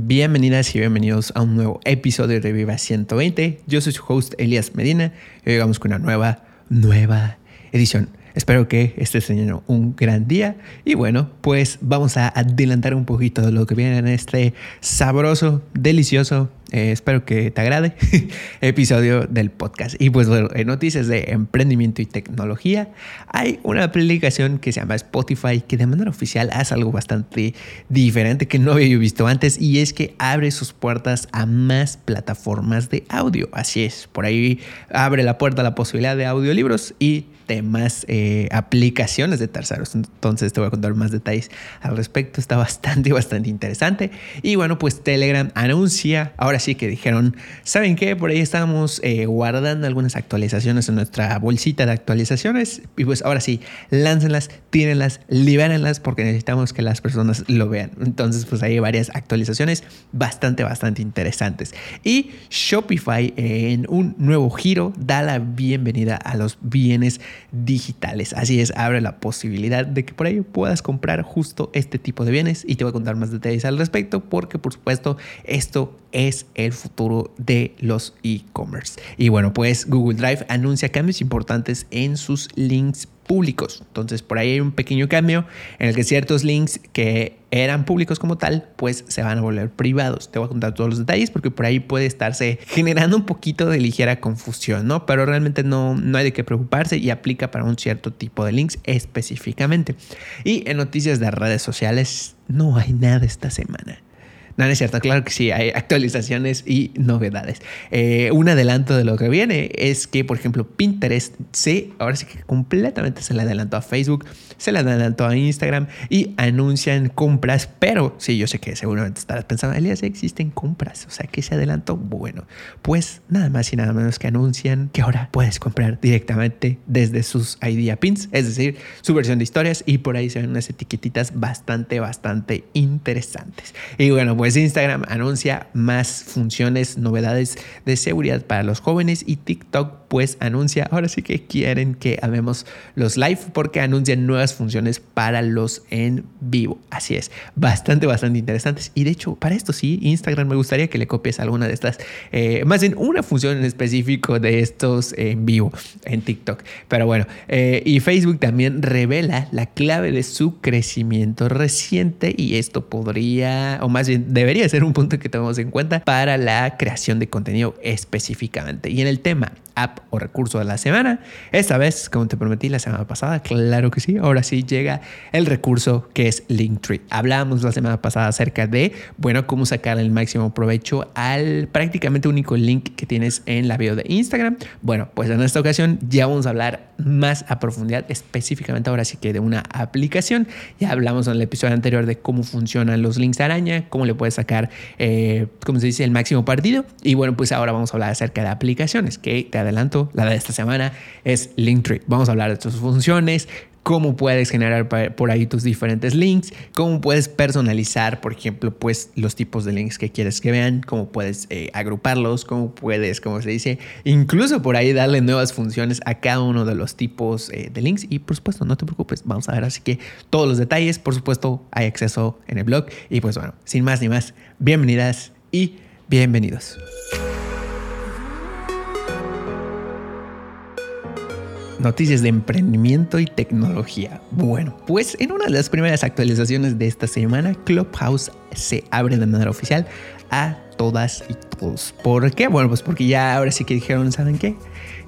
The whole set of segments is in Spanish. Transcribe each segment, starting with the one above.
Bienvenidas y bienvenidos a un nuevo episodio de Viva 120. Yo soy su host Elias Medina y hoy vamos con una nueva, nueva edición. Espero que estés teniendo un gran día y bueno, pues vamos a adelantar un poquito de lo que viene en este sabroso, delicioso, eh, espero que te agrade episodio del podcast. Y pues bueno, en noticias de emprendimiento y tecnología, hay una aplicación que se llama Spotify que de manera oficial hace algo bastante diferente que no había visto antes y es que abre sus puertas a más plataformas de audio. Así es, por ahí abre la puerta a la posibilidad de audiolibros y demás eh, aplicaciones de terceros. Entonces te voy a contar más detalles al respecto. Está bastante, bastante interesante. Y bueno, pues Telegram anuncia ahora así que dijeron, ¿saben qué? Por ahí estábamos eh, guardando algunas actualizaciones en nuestra bolsita de actualizaciones y pues ahora sí, láncenlas, tírenlas, libérenlas porque necesitamos que las personas lo vean. Entonces pues hay varias actualizaciones bastante, bastante interesantes. Y Shopify en un nuevo giro da la bienvenida a los bienes digitales. Así es, abre la posibilidad de que por ahí puedas comprar justo este tipo de bienes y te voy a contar más detalles al respecto porque por supuesto esto es el futuro de los e-commerce. Y bueno, pues Google Drive anuncia cambios importantes en sus links públicos. Entonces por ahí hay un pequeño cambio en el que ciertos links que eran públicos como tal, pues se van a volver privados. Te voy a contar todos los detalles porque por ahí puede estarse generando un poquito de ligera confusión, ¿no? Pero realmente no, no hay de qué preocuparse y aplica para un cierto tipo de links específicamente. Y en noticias de redes sociales no hay nada esta semana. No, no es cierto, claro que sí, hay actualizaciones y novedades. Eh, un adelanto de lo que viene es que, por ejemplo, Pinterest sí, ahora sí que completamente se le adelantó a Facebook, se le adelantó a Instagram y anuncian compras, pero sí, yo sé que seguramente estarás pensando, Elías, existen compras, o sea, que se adelantó. Bueno, pues nada más y nada menos que anuncian que ahora puedes comprar directamente desde sus Idea Pins, es decir, su versión de historias y por ahí se ven unas etiquetitas bastante, bastante interesantes. Y bueno, pues pues Instagram anuncia más funciones, novedades de seguridad para los jóvenes y TikTok pues anuncia, ahora sí que quieren que amemos los live porque anuncian nuevas funciones para los en vivo. Así es, bastante, bastante interesantes. Y de hecho, para esto sí, Instagram me gustaría que le copies alguna de estas, eh, más bien una función en específico de estos en vivo en TikTok. Pero bueno, eh, y Facebook también revela la clave de su crecimiento reciente y esto podría, o más bien debería ser un punto que tomemos en cuenta para la creación de contenido específicamente. Y en el tema app o recurso de la semana. Esta vez, como te prometí la semana pasada, claro que sí, ahora sí llega el recurso que es Linktree. Hablábamos la semana pasada acerca de, bueno, cómo sacar el máximo provecho al prácticamente único link que tienes en la bio de Instagram. Bueno, pues en esta ocasión ya vamos a hablar más a profundidad, específicamente ahora sí que de una aplicación. Ya hablamos en el episodio anterior de cómo funcionan los links araña, cómo le puedes sacar, eh, como se dice, el máximo partido. Y bueno, pues ahora vamos a hablar acerca de aplicaciones que te adelanto, la de esta semana es Linktree. Vamos a hablar de sus funciones, cómo puedes generar por ahí tus diferentes links, cómo puedes personalizar, por ejemplo, pues los tipos de links que quieres que vean, cómo puedes eh, agruparlos, cómo puedes, como se dice, incluso por ahí darle nuevas funciones a cada uno de los tipos eh, de links. Y por supuesto, no te preocupes, vamos a ver así que todos los detalles, por supuesto, hay acceso en el blog. Y pues bueno, sin más ni más, bienvenidas y bienvenidos. Noticias de emprendimiento y tecnología. Bueno, pues en una de las primeras actualizaciones de esta semana, Clubhouse se abre de manera oficial a todas y todos. ¿Por qué? Bueno, pues porque ya ahora sí que dijeron, ¿saben qué?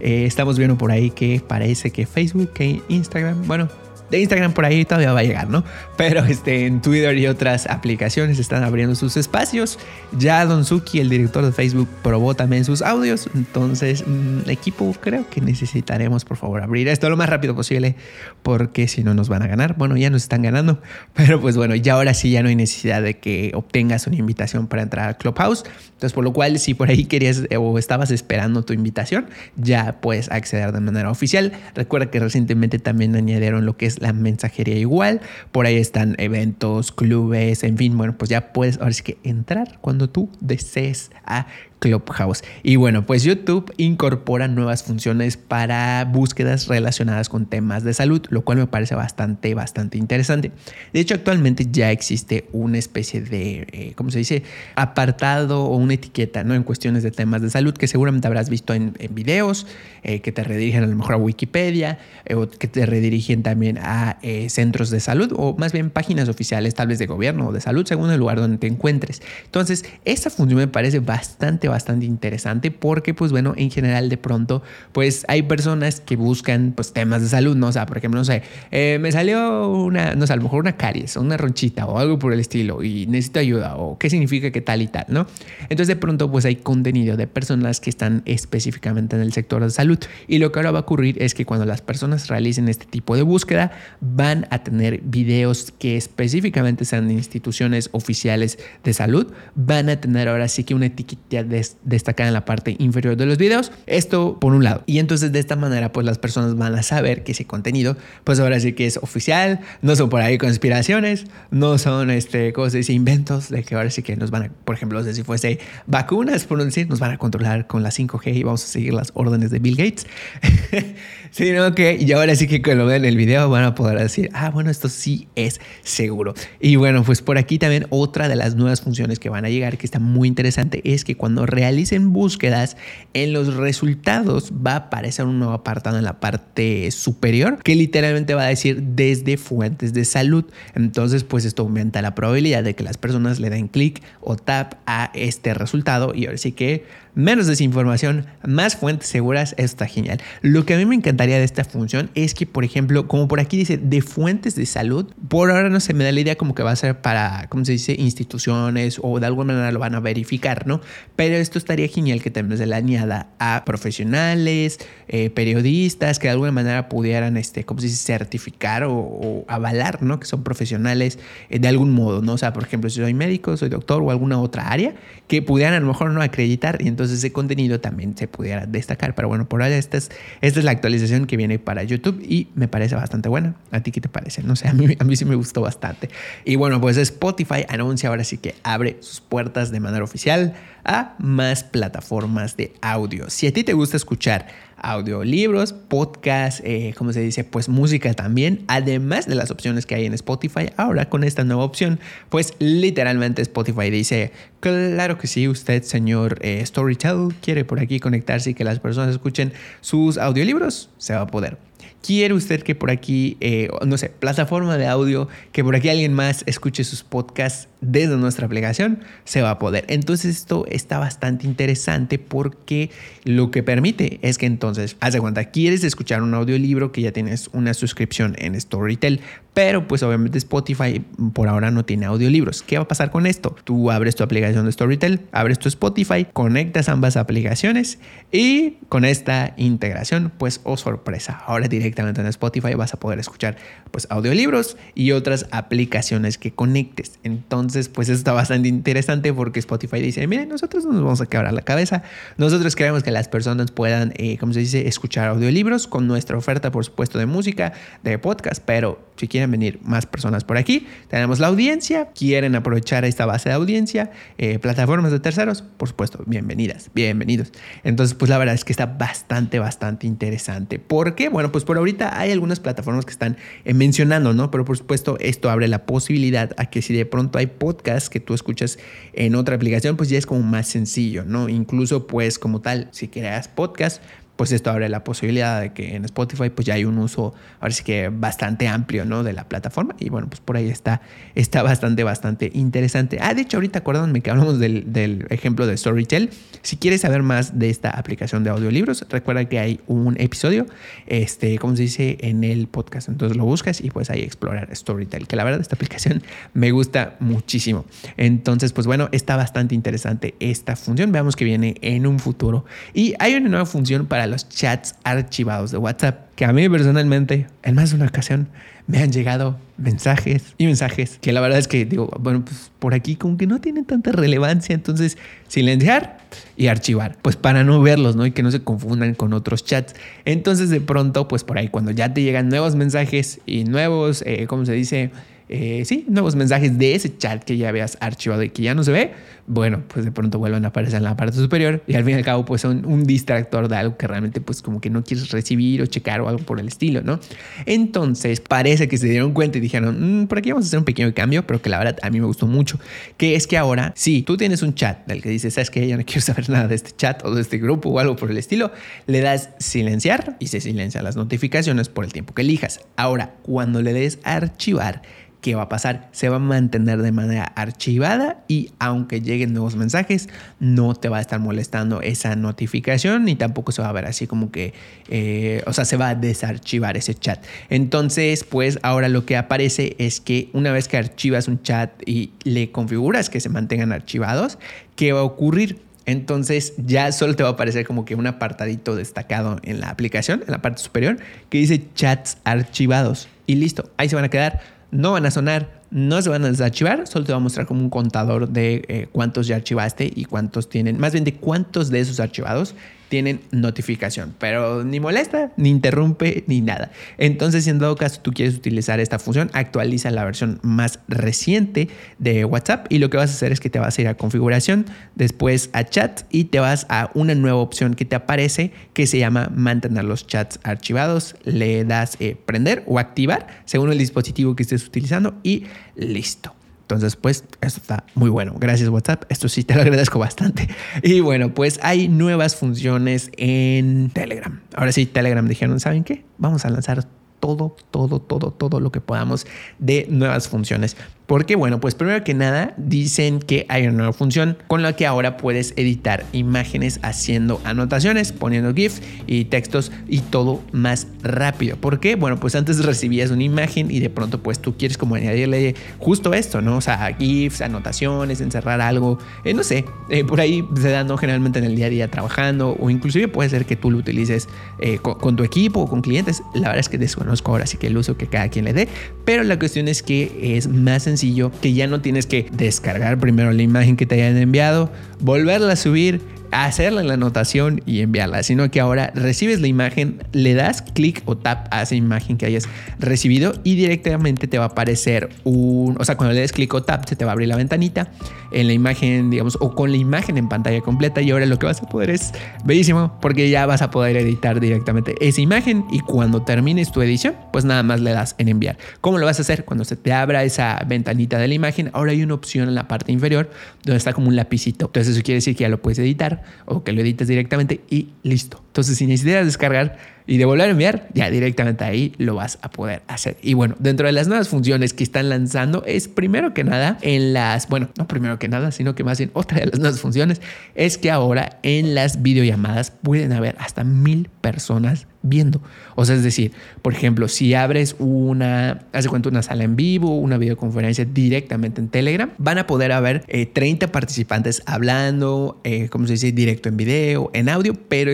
Eh, estamos viendo por ahí que parece que Facebook, que Instagram, bueno, de Instagram por ahí todavía va a llegar, ¿no? Pero este, en Twitter y otras aplicaciones están abriendo sus espacios. Ya Don Suki, el director de Facebook, probó también sus audios. Entonces, mm, equipo, creo que necesitaremos, por favor, abrir esto lo más rápido posible, porque si no nos van a ganar. Bueno, ya nos están ganando, pero pues bueno, ya ahora sí ya no hay necesidad de que obtengas una invitación para entrar a Clubhouse. Entonces, por lo cual, si por ahí querías o estabas esperando tu invitación, ya puedes acceder de manera oficial. Recuerda que recientemente también añadieron lo que es la mensajería igual. Por ahí están eventos, clubes, en fin, bueno, pues ya puedes ahora sí que entrar cuando tú desees a Clubhouse. Y bueno, pues YouTube incorpora nuevas funciones para búsquedas relacionadas con temas de salud, lo cual me parece bastante, bastante interesante. De hecho, actualmente ya existe una especie de, eh, ¿cómo se dice? Apartado o una etiqueta, ¿no? En cuestiones de temas de salud que seguramente habrás visto en, videos, eh, que te redirigen a lo mejor a Wikipedia, eh, o que te redirigen también a centros de salud, o más bien páginas oficiales, tal vez de gobierno o de salud, según el lugar donde te encuentres. Entonces, esta función me parece bastante, bastante interesante porque, pues bueno, en general de pronto, pues hay personas que buscan pues temas de salud, ¿no? O sea, por ejemplo, no sé, eh, me salió una, no sé, a lo mejor una caries o una ronchita o algo por el estilo y necesito ayuda o qué significa que tal y tal, ¿no? Entonces de pronto pues hay contenido de personas que están específicamente en el sector de salud y lo que ahora va a ocurrir es que cuando las personas realicen este tipo de búsqueda van a tener videos que específicamente sean de instituciones oficiales de salud, van a tener ahora sí que una etiqueta de destacada en la parte inferior de los videos. Esto por un lado. Y entonces de esta manera pues las personas van a saber que ese contenido pues ahora sí que es oficial, no son por ahí conspiraciones, no son este, cosas, inventos de que ahora sí que nos van a, por ejemplo, si fuese vacunas, por decir, nos van a controlar con la 5G y vamos a seguir las órdenes de Bill Gates. sino que y ahora sí que cuando vean el video van a poder decir, ah, bueno, esto sí es seguro. Y bueno, pues por aquí también otra de las nuevas funciones que van a llegar, que está muy interesante, es que cuando realicen búsquedas, en los resultados va a aparecer un nuevo apartado en la parte superior que literalmente va a decir desde fuentes de salud. Entonces, pues esto aumenta la probabilidad de que las personas le den clic o tap a este resultado y ahora sí que menos desinformación, más fuentes seguras, está genial. Lo que a mí me encantaría de esta función es que, por ejemplo, como por aquí dice, de fuentes de salud, por ahora no se me da la idea como que va a ser para, ¿cómo se dice?, instituciones o de alguna manera lo van a verificar, ¿no? Pero esto estaría genial que también se le añada a profesionales, eh, periodistas, que de alguna manera pudieran, este, ¿cómo se dice?, certificar o, avalar, ¿no? Que son profesionales eh, de algún modo, ¿no? O sea, por ejemplo, si soy médico, soy doctor o alguna otra área, que pudieran a lo mejor no acreditar y entonces ese contenido también se pudiera destacar. Pero bueno, por ahora esta es, esta es la actualización que viene para YouTube y me parece bastante buena. ¿A ti qué te parece? No sé, a mí, a mí sí me gustó bastante. Y bueno, pues Spotify anuncia ahora sí que abre sus puertas de manera oficial a más plataformas de audio. Si a ti te gusta escuchar audiolibros, podcast, eh, como se dice, pues música también, además de las opciones que hay en Spotify, ahora con esta nueva opción, pues literalmente Spotify dice, claro que sí, usted señor eh, Storytell quiere por aquí conectarse y que las personas escuchen sus audiolibros, se va a poder. ¿Quiere usted que por aquí, eh, no sé, plataforma de audio, que por aquí alguien más escuche sus podcasts desde nuestra aplicación? Se va a poder. Entonces esto está bastante interesante porque lo que permite es que entonces, haz de cuenta, quieres escuchar un audiolibro que ya tienes una suscripción en Storytel, pero pues obviamente Spotify por ahora no tiene audiolibros. ¿Qué va a pasar con esto? Tú abres tu aplicación de Storytel, abres tu Spotify, conectas ambas aplicaciones y con esta integración, pues oh sorpresa, ahora directamente en Spotify vas a poder escuchar pues audiolibros y otras aplicaciones que conectes. Entonces pues eso está bastante interesante porque Spotify dice, miren, nosotros no nos vamos a quebrar la cabeza, nosotros queremos que las personas puedan, eh, como se dice, escuchar audiolibros con nuestra oferta por supuesto de música, de podcast, pero si quieren venir más personas por aquí, tenemos la audiencia, quieren aprovechar esta base de audiencia, eh, plataformas de terceros, por supuesto, bienvenidas, bienvenidos. Entonces, pues la verdad es que está bastante, bastante interesante. ¿Por qué? Bueno, pues por ahorita hay algunas plataformas que están eh, mencionando, ¿no? Pero por supuesto, esto abre la posibilidad a que si de pronto hay podcasts que tú escuchas en otra aplicación, pues ya es como más sencillo, ¿no? Incluso, pues como tal, si creas podcast, pues esto abre la posibilidad de que en Spotify pues ya hay un uso, ahora sí que bastante amplio, ¿no? De la plataforma. Y bueno, pues por ahí está, está bastante, bastante interesante. Ah, de hecho, ahorita acuérdenme que hablamos del, del ejemplo de Storytel. Si quieres saber más de esta aplicación de audiolibros, recuerda que hay un episodio, este, como se dice, en el podcast. Entonces lo buscas y pues ahí explorar Storytel, que la verdad esta aplicación me gusta muchísimo. Entonces, pues bueno, está bastante interesante esta función. Veamos que viene en un futuro. Y hay una nueva función para los chats archivados de WhatsApp, que a mí personalmente, en más de una ocasión, me han llegado mensajes y mensajes que la verdad es que digo, bueno, pues por aquí como que no tienen tanta relevancia, entonces silenciar y archivar, pues para no verlos, ¿no? Y que no se confundan con otros chats. Entonces de pronto, pues por ahí cuando ya te llegan nuevos mensajes y nuevos, eh, ¿cómo se dice? Eh, sí, nuevos mensajes de ese chat que ya habías archivado y que ya no se ve, bueno, pues de pronto vuelven a aparecer en la parte superior y al fin y al cabo pues son un distractor de algo que realmente pues como que no quieres recibir o checar o algo por el estilo, ¿no? Entonces parece que se dieron cuenta y dijeron, mm, por aquí vamos a hacer un pequeño cambio, pero que la verdad a mí me gustó mucho, que es que ahora, si tú tienes un chat del que dices, sabes que ya no quiero saber nada de este chat o de este grupo o algo por el estilo, le das silenciar y se silencian las notificaciones por el tiempo que elijas. Ahora, cuando le des archivar, ¿qué va a pasar? Se va a mantener de manera archivada y aunque lleguen nuevos mensajes, no te va a estar molestando esa notificación ni tampoco se va a ver así como que, eh, o sea, se va a desarchivar ese chat. Entonces, pues ahora lo que aparece es que una vez que archivas un chat y le configuras que se mantengan archivados, ¿qué va a ocurrir? Entonces ya solo te va a aparecer como que un apartadito destacado en la aplicación, en la parte superior, que dice chats archivados. Y listo, ahí se van a quedar no van a sonar, no se van a desarchivar, solo te va a mostrar como un contador de eh, cuántos ya archivaste y cuántos tienen, más bien de cuántos de esos archivados tienen notificación, pero ni molesta, ni interrumpe, ni nada. Entonces, si en dado caso tú quieres utilizar esta función, actualiza la versión más reciente de WhatsApp y lo que vas a hacer es que te vas a ir a configuración, después a chat y te vas a una nueva opción que te aparece que se llama mantener los chats archivados. Le das eh, prender o activar según el dispositivo que estés utilizando y listo. Entonces, pues, esto está muy bueno. Gracias WhatsApp. Esto sí te lo agradezco bastante. Y bueno, pues hay nuevas funciones en Telegram. Ahora sí, Telegram dijeron, ¿saben qué? Vamos a lanzar todo, todo, todo, todo lo que podamos de nuevas funciones. Porque bueno, pues primero que nada dicen que hay una nueva función con la que ahora puedes editar imágenes haciendo anotaciones, poniendo GIFs y textos y todo más rápido. ¿Por qué? Bueno, pues antes recibías una imagen y de pronto pues tú quieres como añadirle justo esto, ¿no? O sea, GIFs, anotaciones, encerrar algo, eh, no sé, eh, por ahí se dan ¿no? generalmente en el día a día trabajando o inclusive puede ser que tú lo utilices eh, con, con, tu equipo o con clientes. La verdad es que desconozco ahora sí que el uso que cada quien le dé, pero la cuestión es que es más sencillo que ya no tienes que descargar primero la imagen que te hayan enviado, volverla a subir, hacerla en la anotación y enviarla, sino que ahora recibes la imagen, le das clic o tap a esa imagen que hayas recibido y directamente te va a aparecer un, o sea, cuando le des clic o tap se te va a abrir la ventanita en la imagen, digamos, o con la imagen en pantalla completa y ahora lo que vas a poder es bellísimo porque ya vas a poder editar directamente esa imagen y cuando termines tu edición, pues nada más le das en enviar. ¿Cómo lo vas a hacer? Cuando se te abra esa ventanita de la imagen, ahora hay una opción en la parte inferior donde está como un lapicito. Entonces eso quiere decir que ya lo puedes editar o que lo edites directamente y listo. Entonces si necesitas descargar y de volver a enviar, ya directamente ahí lo vas a poder hacer. Y bueno, dentro de las nuevas funciones que están lanzando es primero que nada en las, bueno, no primero que nada, sino que más bien otra de las nuevas funciones es que ahora en las videollamadas pueden haber hasta mil personas viendo. O sea, es decir, por ejemplo, si abres una, hace cuenta una sala en vivo, una videoconferencia directamente en Telegram, van a poder haber 30 eh, participantes hablando, eh, como se dice, directo en video, en audio, pero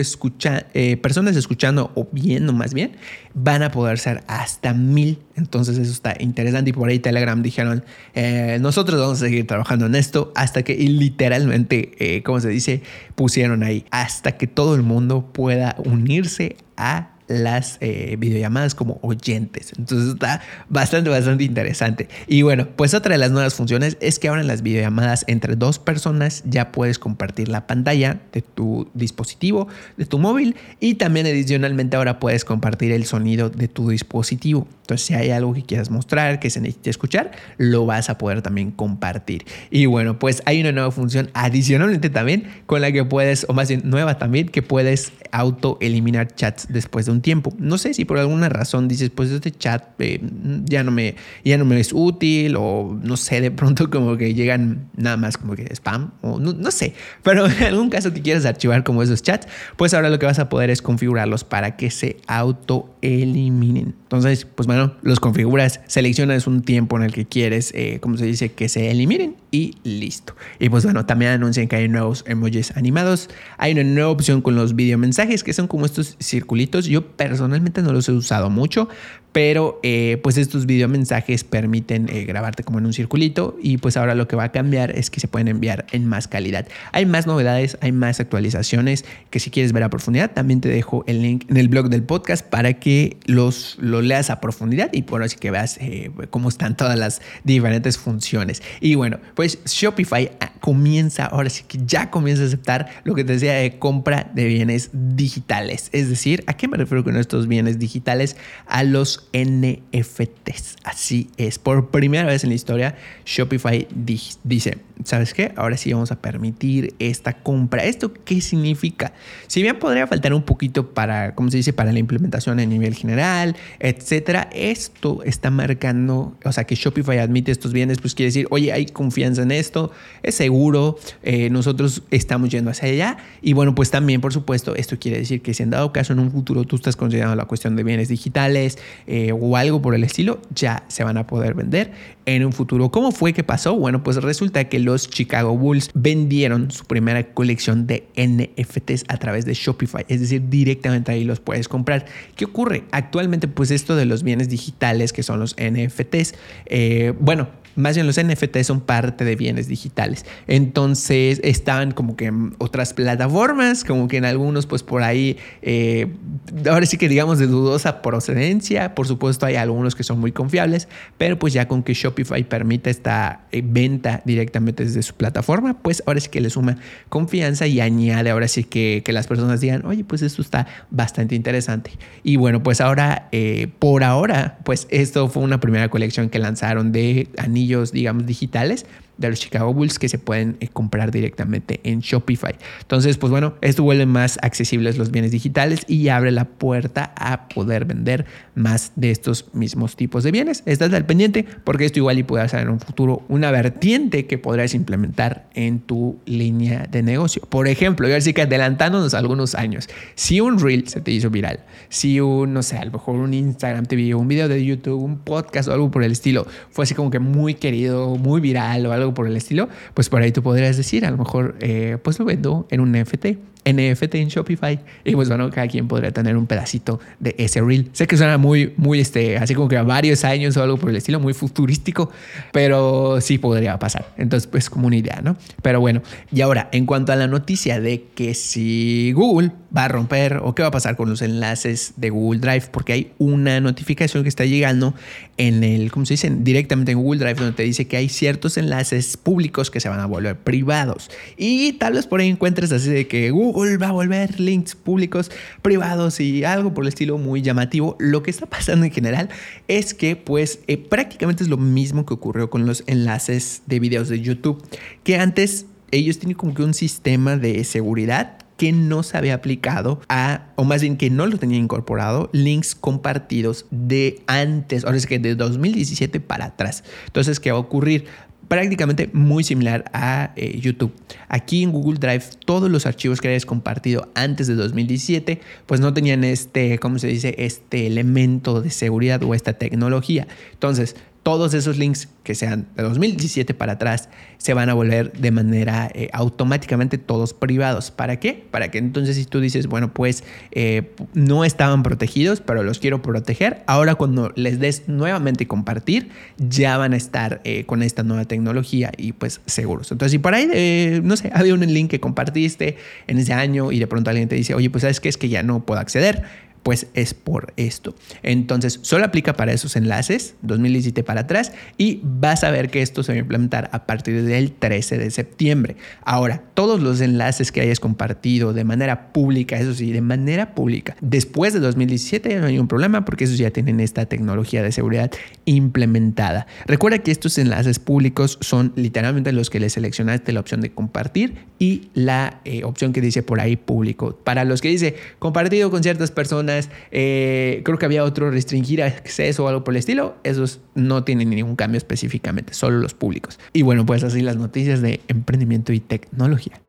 eh, personas escuchando o viendo más bien, van a poder ser hasta mil. Entonces eso está interesante y por ahí Telegram dijeron, nosotros vamos a seguir trabajando en esto hasta que literalmente, como se dice, pusieron ahí, hasta que todo el mundo pueda unirse a las eh, videollamadas como oyentes. Entonces está bastante, bastante interesante. Y bueno, pues otra de las nuevas funciones es que ahora en las videollamadas entre dos personas ya puedes compartir la pantalla de tu dispositivo, de tu móvil y también adicionalmente ahora puedes compartir el sonido de tu dispositivo. Entonces si hay algo que quieras mostrar, que se necesite escuchar, lo vas a poder también compartir. Y bueno, pues hay una nueva función adicionalmente también con la que puedes, o más bien nueva también, que puedes auto eliminar chats después de un tiempo. No sé si por alguna razón dices, pues este chat eh, ya, no me, ya no me es útil o no sé, de pronto como que llegan nada más como que spam o no, sé. Pero en algún caso que quieras archivar como esos chats, pues ahora lo que vas a poder es configurarlos para que se auto eliminen. Entonces, pues bueno, los configuras, seleccionas un tiempo en el que quieres, eh, como se dice, que se eliminen y listo. Y pues bueno, también anuncian que hay nuevos emojis animados. Hay una nueva opción con los video mensajes que son como estos circulitos. Yo Personalmente no los he usado mucho, pero eh, pues estos videomensajes permiten eh, grabarte como en un circulito y pues ahora lo que va a cambiar es que se pueden enviar en más calidad. Hay más novedades, hay más actualizaciones que si quieres ver a profundidad también te dejo el link en el blog del podcast para que los lo leas a profundidad y por así que veas eh, cómo están todas las diferentes funciones. Y bueno, pues Shopify ah, comienza, ahora sí que ya comienza a aceptar lo que te decía de compra de bienes digitales. Es decir, ¿a qué me refiero con estos bienes digitales? A los NFTs. Así es. Por primera vez en la historia, Shopify dice, ¿sabes qué? Ahora sí vamos a permitir esta compra. ¿Esto qué significa? Si bien podría faltar un poquito para, ¿cómo se dice? Para la implementación a nivel general, etcétera, esto está marcando, o sea, que Shopify admite estos bienes, pues quiere decir, oye, hay confianza en esto, es seguro, eh, nosotros estamos yendo hacia allá. Y bueno, pues también, por supuesto, esto quiere decir que si en dado caso en un futuro tú estás considerando la cuestión de bienes digitales, eh, o algo por el estilo, ya se van a poder vender en un futuro. ¿Cómo fue que pasó? Bueno, pues resulta que los Chicago Bulls vendieron su primera colección de NFTs a través de Shopify, es decir, directamente ahí los puedes comprar. ¿Qué ocurre? Actualmente, pues esto de los bienes digitales, que son los NFTs, eh, bueno, más bien los NFT son parte de bienes digitales. Entonces estaban como que en otras plataformas, como que en algunos pues por ahí, eh, ahora sí que digamos de dudosa procedencia. Por supuesto hay algunos que son muy confiables, pero pues ya con que Shopify permite esta eh, venta directamente desde su plataforma, pues ahora sí que le suma confianza y añade ahora sí que, que las personas digan, oye, pues esto está bastante interesante. Y bueno, pues ahora, eh, por ahora, pues esto fue una primera colección que lanzaron de anillos digamos, digitales de los Chicago Bulls que se pueden eh, comprar directamente en Shopify. Entonces, pues bueno, esto vuelve más accesibles los bienes digitales y abre la puerta a poder vender más de estos mismos tipos de bienes. Estás al pendiente porque esto igual y puede ser en un futuro una vertiente que podrás implementar en tu línea de negocio. Por ejemplo, yo así que adelantándonos algunos años, si un reel se te hizo viral, si un, no sé, a lo mejor un Instagram te vio, un video de YouTube, un podcast o algo por el estilo, fue así como que muy querido, muy viral o algo por el estilo, pues por ahí tú podrías decir, a lo mejor, eh, pues lo vendo en un NFT NFT en Shopify. Y pues bueno, cada quien podría tener un pedacito de ese reel. Sé que suena muy, muy, este, así como que a varios años o algo por el estilo, muy futurístico, pero sí podría pasar. Entonces, pues como una idea, ¿no? Pero bueno, y ahora, en cuanto a la noticia de que si Google va a romper o qué va a pasar con los enlaces de Google Drive, porque hay una notificación que está llegando en el, ¿cómo se dice? Directamente en Google Drive, donde te dice que hay ciertos enlaces públicos que se van a volver privados. Y tal vez por ahí encuentres así de que Google va a volver links públicos, privados y algo por el estilo muy llamativo. Lo que está pasando en general es que pues eh, prácticamente es lo mismo que ocurrió con los enlaces de videos de YouTube, que antes ellos tienen como que un sistema de seguridad que no se había aplicado a, o más bien que no lo tenía incorporado, links compartidos de antes, ahora es que de 2017 para atrás. Entonces, ¿qué va a ocurrir? Prácticamente muy similar a eh, YouTube. Aquí en Google Drive todos los archivos que hayas compartido antes de 2017 pues no tenían este, ¿cómo se dice? Este elemento de seguridad o esta tecnología. Entonces, todos esos links que sean de 2017 para atrás se van a volver de manera eh, automáticamente todos privados. ¿Para qué? Para que entonces si tú dices, bueno, pues eh, no estaban protegidos, pero los quiero proteger, ahora cuando les des nuevamente compartir, ya van a estar eh, con esta nueva tecnología y pues seguros. Entonces, si por ahí, no sé, había un link que compartiste en ese año y de pronto alguien te dice, oye, pues sabes qué es que ya no puedo acceder pues es por esto. Entonces, solo aplica para esos enlaces, 2017 para atrás, y vas a ver que esto se va a implementar a partir del 13 de septiembre. Ahora, todos los enlaces que hayas compartido de manera pública, eso sí, de manera pública, después de 2017 no hay un problema porque esos ya tienen esta tecnología de seguridad implementada. Recuerda que estos enlaces públicos son literalmente los que le seleccionaste la opción de compartir y la eh, opción que dice por ahí público. Para los que dice compartido con ciertas personas, eh, creo que había otro restringir acceso o algo por el estilo. Esos no tienen ningún cambio específicamente, solo los públicos. Y bueno, pues así las noticias de emprendimiento y tecnología.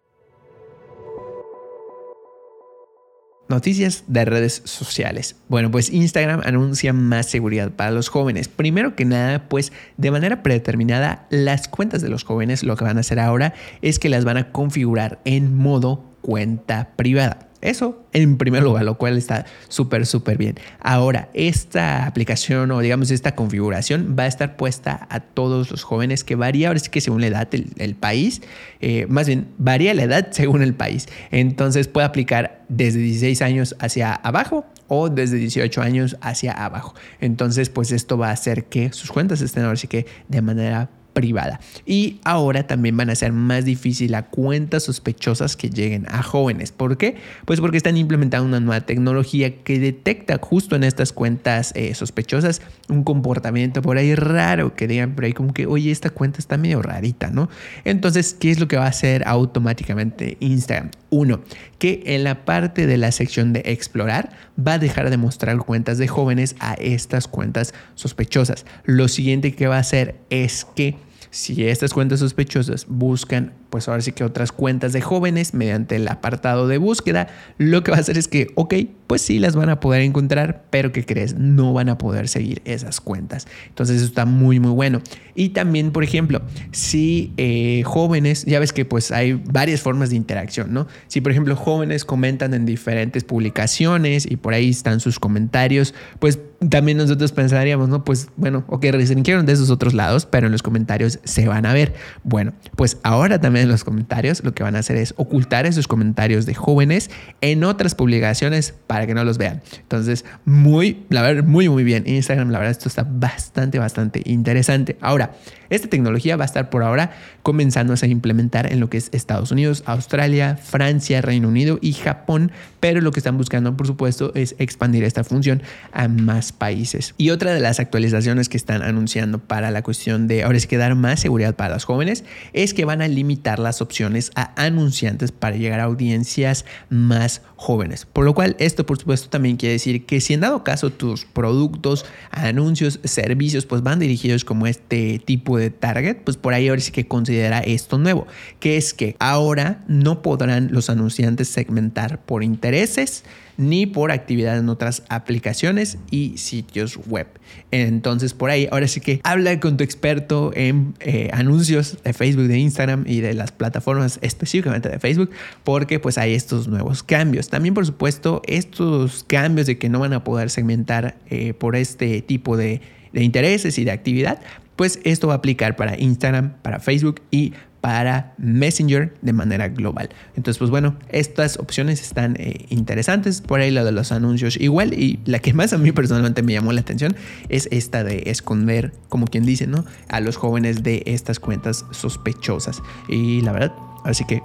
Noticias de redes sociales. Bueno, pues Instagram anuncia más seguridad para los jóvenes. Primero que nada, pues de manera predeterminada, las cuentas de los jóvenes lo que van a hacer ahora es que las van a configurar en modo cuenta privada. Eso en primer lugar, lo cual está súper, súper bien. Ahora, esta aplicación o digamos esta configuración va a estar puesta a todos los jóvenes que varía, ahora sí que según la edad del país, eh, más bien varía la edad según el país. Entonces puede aplicar desde 16 años hacia abajo o desde 18 años hacia abajo. Entonces, pues esto va a hacer que sus cuentas estén ahora sí que de manera privada. Y ahora también van a ser más difícil a cuentas sospechosas que lleguen a jóvenes. ¿Por qué? Pues porque están implementando una nueva tecnología que detecta justo en estas cuentas eh, sospechosas un comportamiento por ahí raro que digan por ahí como que, oye, esta cuenta está medio rarita, ¿no? Entonces, ¿qué es lo que va a hacer automáticamente Instagram? Uno, que en la parte de la sección de explorar va a dejar de mostrar cuentas de jóvenes a estas cuentas sospechosas. Lo siguiente que va a hacer es que si estas cuentas sospechosas buscan pues ahora sí que otras cuentas de jóvenes mediante el apartado de búsqueda, lo que va a hacer es que, ok, pues sí las van a poder encontrar, pero ¿qué crees? No van a poder seguir esas cuentas. Entonces eso está muy, muy bueno. Y también, por ejemplo, si eh, jóvenes, ya ves que pues hay varias formas de interacción, ¿no? Si, por ejemplo, jóvenes comentan en diferentes publicaciones y por ahí están sus comentarios, pues también nosotros pensaríamos, ¿no? Pues bueno, ok, restringieron de esos otros lados, pero en los comentarios se van a ver. Bueno, pues ahora también en los comentarios, lo que van a hacer es ocultar esos comentarios de jóvenes en otras publicaciones para que no los vean. Entonces, muy, la verdad, muy, muy bien. Instagram, la verdad, esto está bastante, bastante interesante. Ahora, esta tecnología va a estar por ahora comenzando a implementar en lo que es Estados Unidos, Australia, Francia, Reino Unido y Japón, pero lo que están buscando, por supuesto, es expandir esta función a más países. Y otra de las actualizaciones que están anunciando para la cuestión de ahora es que dar más seguridad para los jóvenes es que van a limitar las opciones a anunciantes para llegar a audiencias más jóvenes. Por lo cual, esto por supuesto también quiere decir que si en dado caso tus productos, anuncios, servicios, pues van dirigidos como este tipo target, pues por ahí ahora sí que considera esto nuevo, que es que ahora no podrán los anunciantes segmentar por intereses ni por actividad en otras aplicaciones y sitios web. Entonces por ahí, ahora sí que habla con tu experto en eh, anuncios de Facebook, de Instagram y de las plataformas específicamente de Facebook, porque pues hay estos nuevos cambios. También por supuesto estos cambios de que no van a poder segmentar eh, por este tipo de de intereses y de actividad, pues esto va a aplicar para Instagram, para Facebook y para Messenger de manera global. Entonces, pues bueno, estas opciones están eh, interesantes. Por ahí la de los anuncios igual. Y la que más a mí personalmente me llamó la atención es esta de esconder, como quien dice, ¿no? A los jóvenes de estas cuentas sospechosas. Y la verdad, así que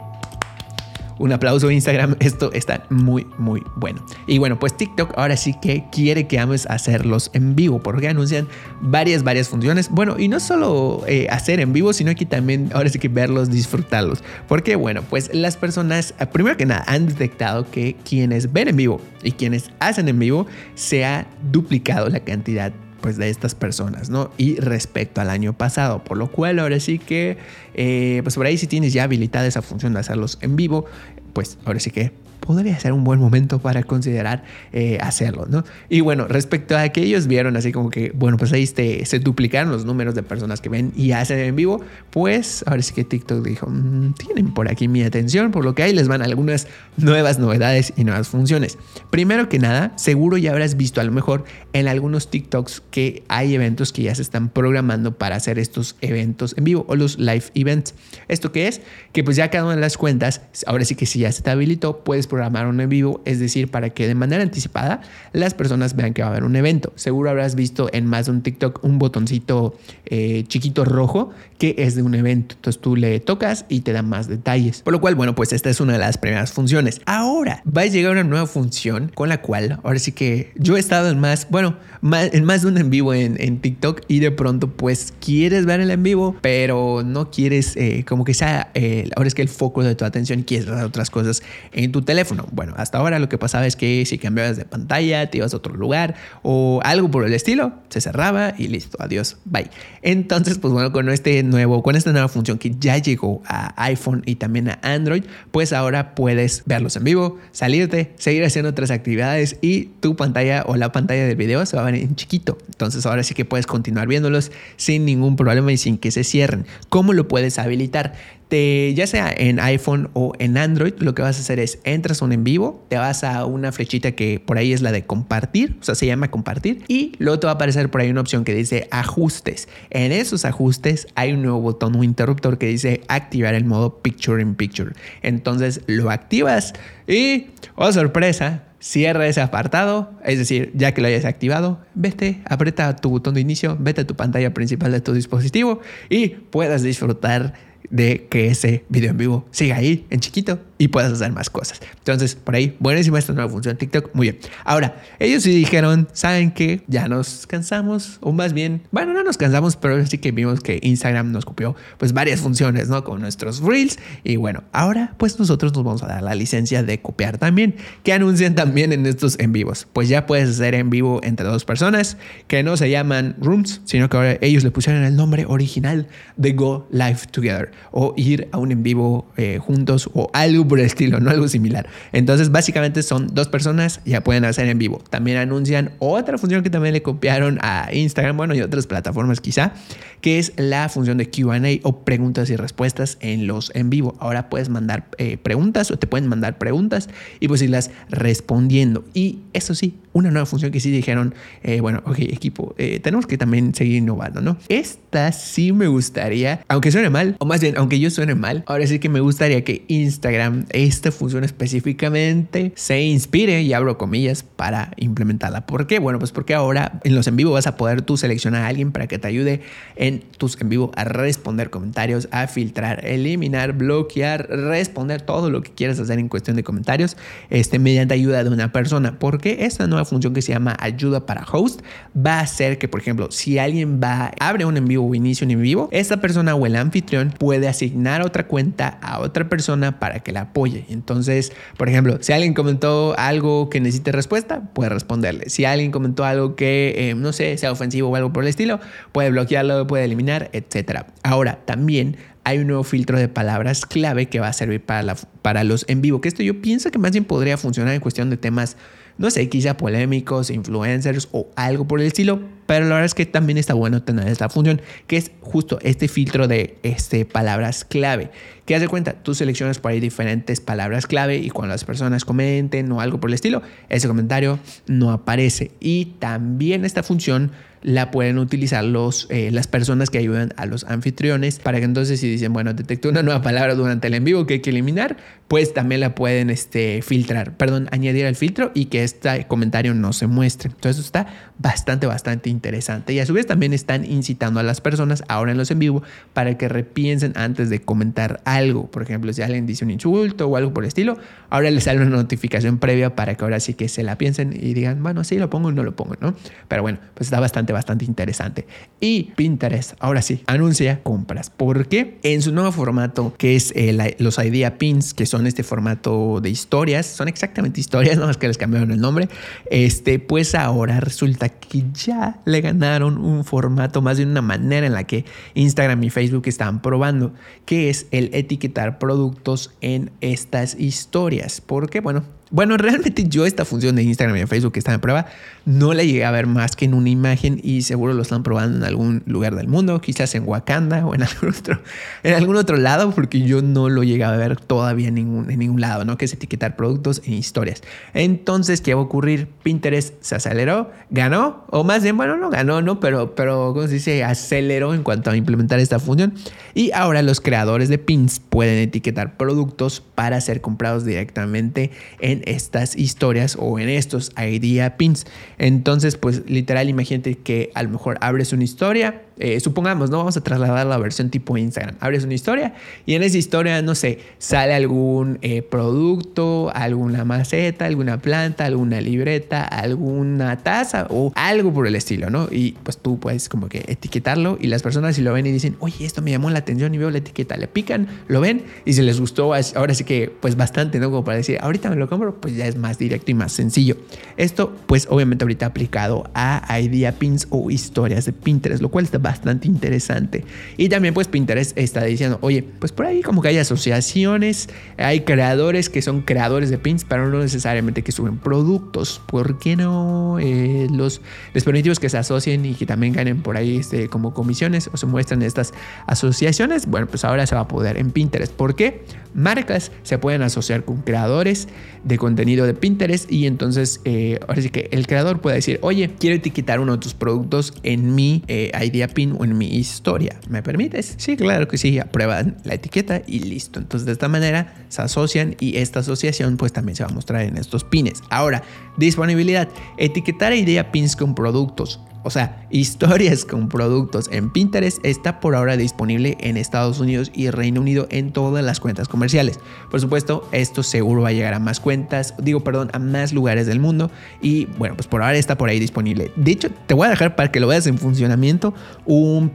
un aplauso Instagram, esto está muy muy bueno. Y bueno, pues TikTok ahora sí que quiere que ames hacerlos en vivo porque anuncian varias varias funciones. Bueno, y no solo eh, hacer en vivo, sino que también ahora sí que verlos, disfrutarlos. Porque bueno, pues las personas, eh, primero que nada, han detectado que quienes ven en vivo y quienes hacen en vivo se ha duplicado la cantidad pues de estas personas, ¿no? Y respecto al año pasado, por lo cual ahora sí que, eh, pues por ahí si tienes ya habilitada esa función de hacerlos en vivo, pues ahora sí que podría ser un buen momento para considerar eh, hacerlo, ¿no? Y bueno, respecto a que ellos vieron así como que, bueno, pues ahí se duplicaron los números de personas que ven y hacen en vivo, pues ahora sí que TikTok dijo, mm, tienen por aquí mi atención, por lo que ahí les van algunas nuevas novedades y nuevas funciones. Primero que nada, seguro ya habrás visto a lo mejor en algunos TikToks que hay eventos que ya se están programando para hacer estos eventos en vivo o los live events. ¿Esto qué es? Que pues ya cada una de las cuentas, ahora sí que si ya se te habilitó, puedes programaron en vivo, es decir, para que de manera anticipada las personas vean que va a haber un evento. Seguro habrás visto en más de un TikTok un botoncito eh, chiquito rojo que es de un evento. Entonces tú le tocas y te da más detalles. Por lo cual, bueno, pues esta es una de las primeras funciones. Ahora va a llegar una nueva función con la cual, ahora sí que yo he estado en más, bueno, en más de un en vivo en, TikTok y de pronto pues quieres ver el en vivo, pero no quieres eh, como que sea, eh, ahora es que el foco de tu atención quieres ver otras cosas en tu teléfono bueno, hasta ahora lo que pasaba es que si cambiabas de pantalla, te ibas a otro lugar o algo por el estilo, se cerraba y listo, adiós, bye. Entonces, pues bueno, con este nuevo, con esta nueva función que ya llegó a iPhone y también a Android, pues ahora puedes verlos en vivo, salirte, seguir haciendo otras actividades y tu pantalla o la pantalla del video se va a en chiquito. Entonces, ahora sí que puedes continuar viéndolos sin ningún problema y sin que se cierren. ¿Cómo lo puedes habilitar? este, ya sea en iPhone o en Android, lo que vas a hacer es entras a un en vivo, te vas a una flechita que por ahí es la de compartir, o sea, se llama compartir, y luego te va a aparecer por ahí una opción que dice ajustes. En esos ajustes hay un nuevo botón, un interruptor que dice activar el modo Picture in Picture. Entonces lo activas y, oh sorpresa, cierra ese apartado, es decir, ya que lo hayas activado, vete, aprieta tu botón de inicio, vete a tu pantalla principal de tu dispositivo y puedas disfrutar de que ese video en vivo siga ahí en chiquito y puedas hacer más cosas. Entonces, por ahí, buenísima esta nueva función TikTok. Muy bien. Ahora, ellos sí dijeron, ¿saben que Ya nos cansamos, o más bien, bueno, no nos cansamos, pero sí que vimos que Instagram nos copió pues varias funciones, ¿no? Con nuestros Reels. Y bueno, ahora pues nosotros nos vamos a dar la licencia de copiar también. que anuncian también en estos en vivos? Pues ya puedes hacer en vivo entre dos personas que no se llaman Rooms, sino que ahora ellos le pusieron el nombre original de Go Live Together o ir a un en vivo eh, juntos o algo por el estilo, no algo similar. Entonces, básicamente son dos personas, ya pueden hacer en vivo. También anuncian otra función que también le copiaron a Instagram, bueno, y otras plataformas quizá, que es la función de QA o preguntas y respuestas en los en vivo. Ahora puedes mandar eh, preguntas o te pueden mandar preguntas y pues irlas respondiendo. Y eso sí, una nueva función que sí dijeron, eh, bueno, ok, equipo, tenemos que también seguir innovando, ¿no? Esta sí me gustaría, aunque suene mal, o más bien, aunque yo suene mal, ahora sí que me gustaría que Instagram, esta función específicamente, se inspire, y abro comillas, para implementarla. ¿Por qué? Bueno, pues porque ahora en los en vivo vas a poder tú seleccionar a alguien para que te ayude en tus en vivo a responder comentarios, a filtrar, eliminar, bloquear, responder todo lo que quieras hacer en cuestión de comentarios, este, mediante ayuda de una persona. Porque esta nueva función que se llama ayuda para host va a hacer que, por ejemplo, si alguien va, abre un en vivo o inicia un en vivo, esta persona o el anfitrión puede asignar otra cuenta a otra persona para que la apoye. Entonces, por ejemplo, si alguien comentó algo que necesite respuesta, puede responderle. Si alguien comentó algo que, eh, no sé, sea ofensivo o algo por el estilo, puede bloquearlo, puede eliminar, etc. Ahora, también hay un nuevo filtro de palabras clave que va a servir para, la, para los en vivo, que esto yo pienso que más bien podría funcionar en cuestión de temas no sé, quizá polémicos, influencers o algo por el estilo, pero la verdad es que también está bueno tener esta función, que es justo este filtro de este, palabras clave. Que hace cuenta, tú seleccionas por ahí diferentes palabras clave y cuando las personas comenten o algo por el estilo, ese comentario no aparece. Y también esta función la pueden utilizar los, eh, las personas que ayudan a los anfitriones para que entonces si dicen, bueno, detecté una nueva palabra durante el en vivo que hay que eliminar, pues también la pueden este, filtrar, perdón, añadir al filtro y que este comentario no se muestre. Entonces eso está bastante, bastante interesante. Y a su vez también están incitando a las personas ahora en los en vivo para que repiensen antes de comentar algo. Por ejemplo, si alguien dice un insulto o algo por el estilo, ahora les sale una notificación previa para que ahora sí que se la piensen y digan, bueno, sí lo pongo o no lo pongo, ¿no? Pero bueno, pues está bastante bastante interesante. Y Pinterest, ahora sí, anuncia compras. Porque en su nuevo formato, que es eh, los Idea Pins, que son este formato de historias, son exactamente historias, no más que les cambiaron el nombre, este, pues ahora resulta que ya le ganaron un formato, más de una manera en la que Instagram y Facebook están probando, que es el etiquetar productos en estas historias. Porque, bueno, bueno, realmente yo esta función de Instagram y Facebook que está en prueba no la llegué a ver más que en una imagen y seguro lo están probando en algún lugar del mundo, quizás en Wakanda o en algún otro, en algún otro lado, porque yo no lo llegué a ver todavía en ningún, en ningún lado, ¿no? Que es etiquetar productos en historias. Entonces, ¿qué va a ocurrir? Pinterest se aceleró, ganó, o más bien, bueno, no ganó, ¿no? Pero, pero ¿cómo se dice? Aceleró en cuanto a implementar esta función. Y ahora los creadores de pins pueden etiquetar productos para ser comprados directamente en estas historias o en estos idea pins. Entonces, pues literal, imagínate que a lo mejor abres una historia eh, supongamos, no vamos a trasladar la versión tipo Instagram. Abres una historia y en esa historia, no sé, sale algún eh, producto, alguna maceta, alguna planta, alguna libreta, alguna taza o algo por el estilo, ¿no? Y pues tú puedes como que etiquetarlo y las personas si lo ven y dicen, oye, esto me llamó la atención y veo la etiqueta, le pican, lo ven y si les gustó, ahora sí que pues bastante, ¿no? Como para decir, ahorita me lo compro, pues ya es más directo y más sencillo. Esto pues obviamente ahorita aplicado a idea pins o historias de Pinterest, lo cual está bastante interesante. Y también pues Pinterest está diciendo, oye, pues por ahí como que hay asociaciones, hay creadores que son creadores de pins, pero no necesariamente que suben productos. ¿Por qué no eh, los dispositivos que se asocien y que también ganen por ahí este, como comisiones o se muestran estas asociaciones? Bueno, pues ahora se va a poder en Pinterest. ¿Por qué? Marcas se pueden asociar con creadores de contenido de Pinterest y entonces eh, ahora sí que el creador puede decir, oye, quiero etiquetar uno de tus productos en mi eh, idea pin o en mi historia. ¿Me permites? Sí, claro que sí. Aprueban la etiqueta y listo. Entonces de esta manera se asocian y esta asociación pues también se va a mostrar en estos pines. Ahora, disponibilidad. Etiquetar idea pins con productos o sea, historias con productos en Pinterest está por ahora disponible en Estados Unidos y Reino Unido en todas las cuentas comerciales. Por supuesto, esto seguro va a llegar a más cuentas, digo, perdón, a más lugares del mundo y bueno, pues por ahora está por ahí disponible. De hecho, te voy a dejar para que lo veas en funcionamiento un,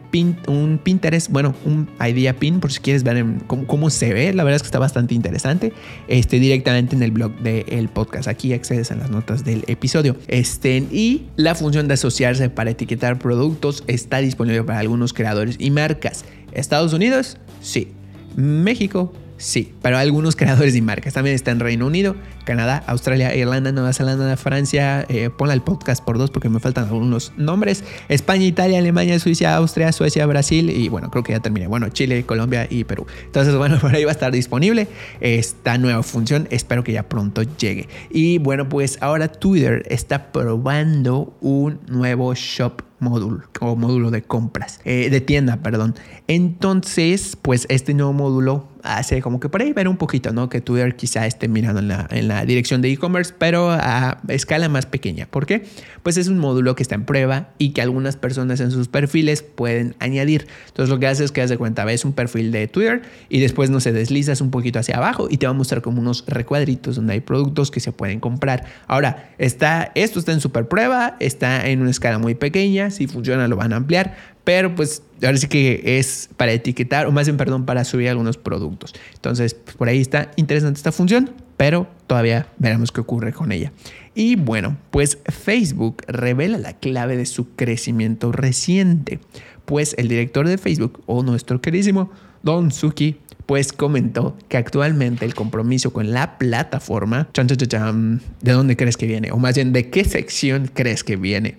un Pinterest, bueno, un Idea Pin por si quieres ver cómo, se ve, la verdad es que está bastante interesante, este, directamente en el blog del podcast. Aquí accedes a las notas del episodio. Este, y la función de asociarse para etiquetar productos está disponible para algunos creadores y marcas. Estados Unidos, sí. México, Sí, pero algunos creadores y marcas. También está en Reino Unido, Canadá, Australia, Irlanda, Nueva Zelanda, Francia. Eh, el podcast por dos porque me faltan algunos nombres. España, Italia, Alemania, Suiza, Austria, Suecia, Brasil y bueno, creo que ya terminé. Bueno, Chile, Colombia y Perú. Entonces, bueno, por ahí va a estar disponible esta nueva función. Espero que ya pronto llegue. Y bueno, pues ahora Twitter está probando un nuevo shop módulo o módulo de compras, eh, de tienda, perdón. Entonces, pues este nuevo módulo hace como que por ahí ver un poquito, ¿no? Que Twitter quizá esté mirando en la, en la dirección de e-commerce, pero a escala más pequeña. ¿Por qué? Pues es un módulo que está en prueba y que algunas personas en sus perfiles pueden añadir. Entonces lo que hace es que das de cuenta, ves un perfil de Twitter y después no se deslizas un poquito hacia abajo y te va a mostrar como unos recuadritos donde hay productos que se pueden comprar. Ahora, está, esto está en super prueba, está en una escala muy pequeña, si funciona lo van a ampliar, pero pues ahora sí que es para etiquetar, o más bien, perdón, para subir algunos productos. Entonces, pues, por ahí está interesante esta función, pero todavía veremos qué ocurre con ella. Y bueno, pues Facebook revela la clave de su crecimiento reciente, pues el director de Facebook, o nuestro queridísimo Don Suki, pues comentó que actualmente el compromiso con la plataforma, ¿de dónde crees que viene? O más bien, ¿de qué sección crees que viene?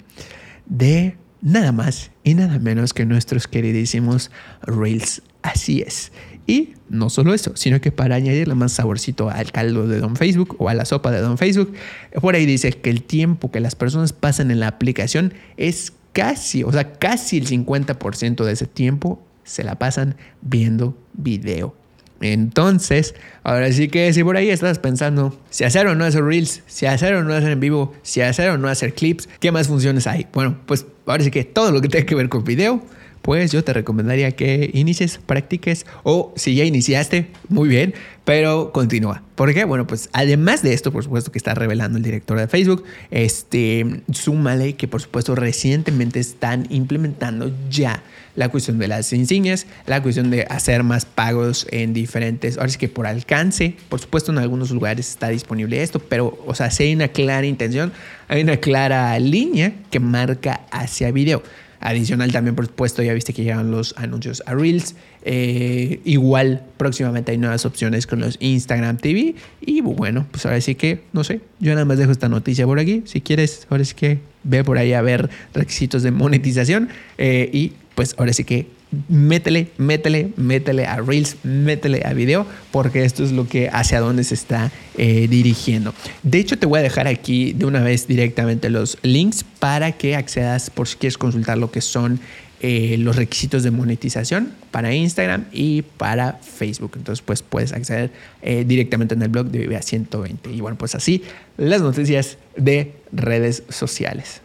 De nada más y nada menos que nuestros queridísimos Reels. Así es. Y no solo eso, sino que para añadirle más saborcito al caldo de Don Facebook o a la sopa de Don Facebook, por ahí dice que el tiempo que las personas pasan en la aplicación es casi, o sea, casi el 50% de ese tiempo se la pasan viendo video. Entonces, ahora sí que si por ahí estás pensando si hacer o no hacer reels, si hacer o no hacer en vivo, si hacer o no hacer clips, ¿qué más funciones hay? Bueno, pues ahora sí que todo lo que tenga que ver con video, pues yo te recomendaría que inicies, practiques o si ya iniciaste, muy bien, pero continúa. ¿Por qué? Bueno, pues además de esto, por supuesto que está revelando el director de Facebook, este, súmale que por supuesto recientemente están implementando ya la cuestión de las insignias, la cuestión de hacer más pagos en diferentes, ahora sí que por alcance, por supuesto en algunos lugares está disponible esto, pero o sea, si hay una clara intención, hay una clara línea que marca hacia video. Adicional también, por supuesto, ya viste que llegan los anuncios a Reels. Eh, igual próximamente hay nuevas opciones con los Instagram TV. Y bueno, pues ahora sí que, no sé, yo nada más dejo esta noticia por aquí. Si quieres, ahora sí que ve por ahí a ver requisitos de monetización. Eh, y pues ahora sí que métele, métele, métele a Reels, métele a video, porque esto es lo que hacia dónde se está eh, dirigiendo. De hecho, te voy a dejar aquí de una vez directamente los links para que accedas por si quieres consultar lo que son eh, los requisitos de monetización para Instagram y para Facebook. Entonces, pues puedes acceder eh, directamente en el blog de Vive 120. Y bueno, pues así las noticias de redes sociales.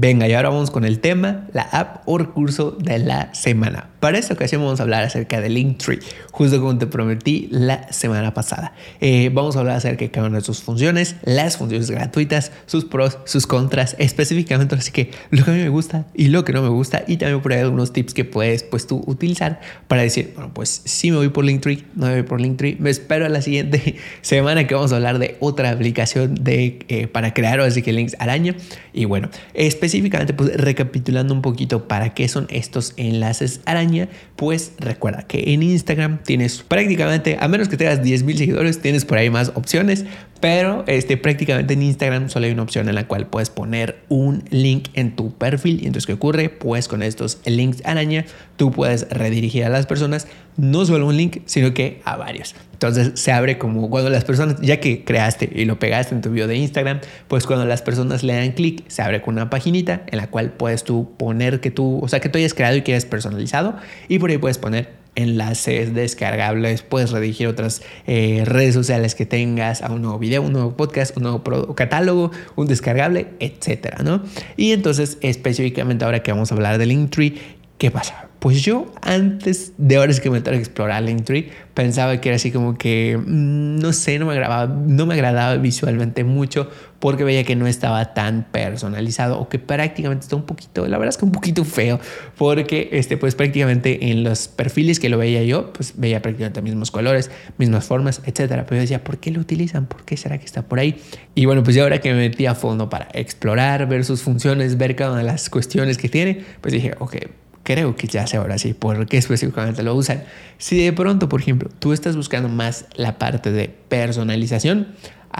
Venga, y ahora vamos con el tema, la app o recurso de la semana. Para esta ocasión vamos a hablar acerca de Linktree, justo como te prometí la semana pasada. Eh, vamos a hablar acerca de cada una de sus funciones, las funciones gratuitas, sus pros, sus contras, específicamente así que lo que a mí me gusta y lo que no me gusta y también por ahí algunos tips que puedes pues tú utilizar para decir, bueno, pues sí me voy por Linktree, no me voy por Linktree, me espero a la siguiente semana que vamos a hablar de otra aplicación de, eh, para crear así que links araña y bueno, específicamente pues recapitulando un poquito para qué son estos enlaces araña, pues recuerda que en Instagram tienes prácticamente, a menos que tengas 10.000 seguidores, tienes por ahí más opciones, pero este, prácticamente en Instagram solo hay una opción en la cual puedes poner un link en tu perfil. Y entonces, ¿qué ocurre? Pues con estos links araña, tú puedes redirigir a las personas no solo un link, sino que a varios. Entonces se abre como cuando las personas, ya que creaste y lo pegaste en tu video de Instagram, pues cuando las personas le dan clic, se abre con una paginita en la cual puedes tú poner que tú, o sea, que tú hayas creado y que hayas personalizado. Y por ahí puedes poner enlaces descargables, puedes redirigir otras eh, redes sociales que tengas a un nuevo video, un nuevo podcast, un nuevo catálogo, un descargable, etcétera, ¿no? Y entonces, específicamente ahora que vamos a hablar de Linktree, ¿qué pasa? Pues yo antes de ahora es que me a explorar Linktree, pensaba que era así como que, mm, no sé, no me, agradaba, no me agradaba visualmente mucho porque veía que no estaba tan personalizado o que prácticamente está un poquito, la verdad es que un poquito feo, porque este, pues prácticamente en los perfiles que lo veía yo, pues veía prácticamente mismos colores, mismas formas, etcétera. Pero yo decía, ¿por qué lo utilizan? ¿Por qué será que está por ahí? Y bueno, pues ya ahora que me metí a fondo para explorar, ver sus funciones, ver cada una de las cuestiones que tiene, pues dije, ok creo que ya sé ahora sí por qué específicamente lo usan. Si de pronto, por ejemplo, tú estás buscando más la parte de personalización,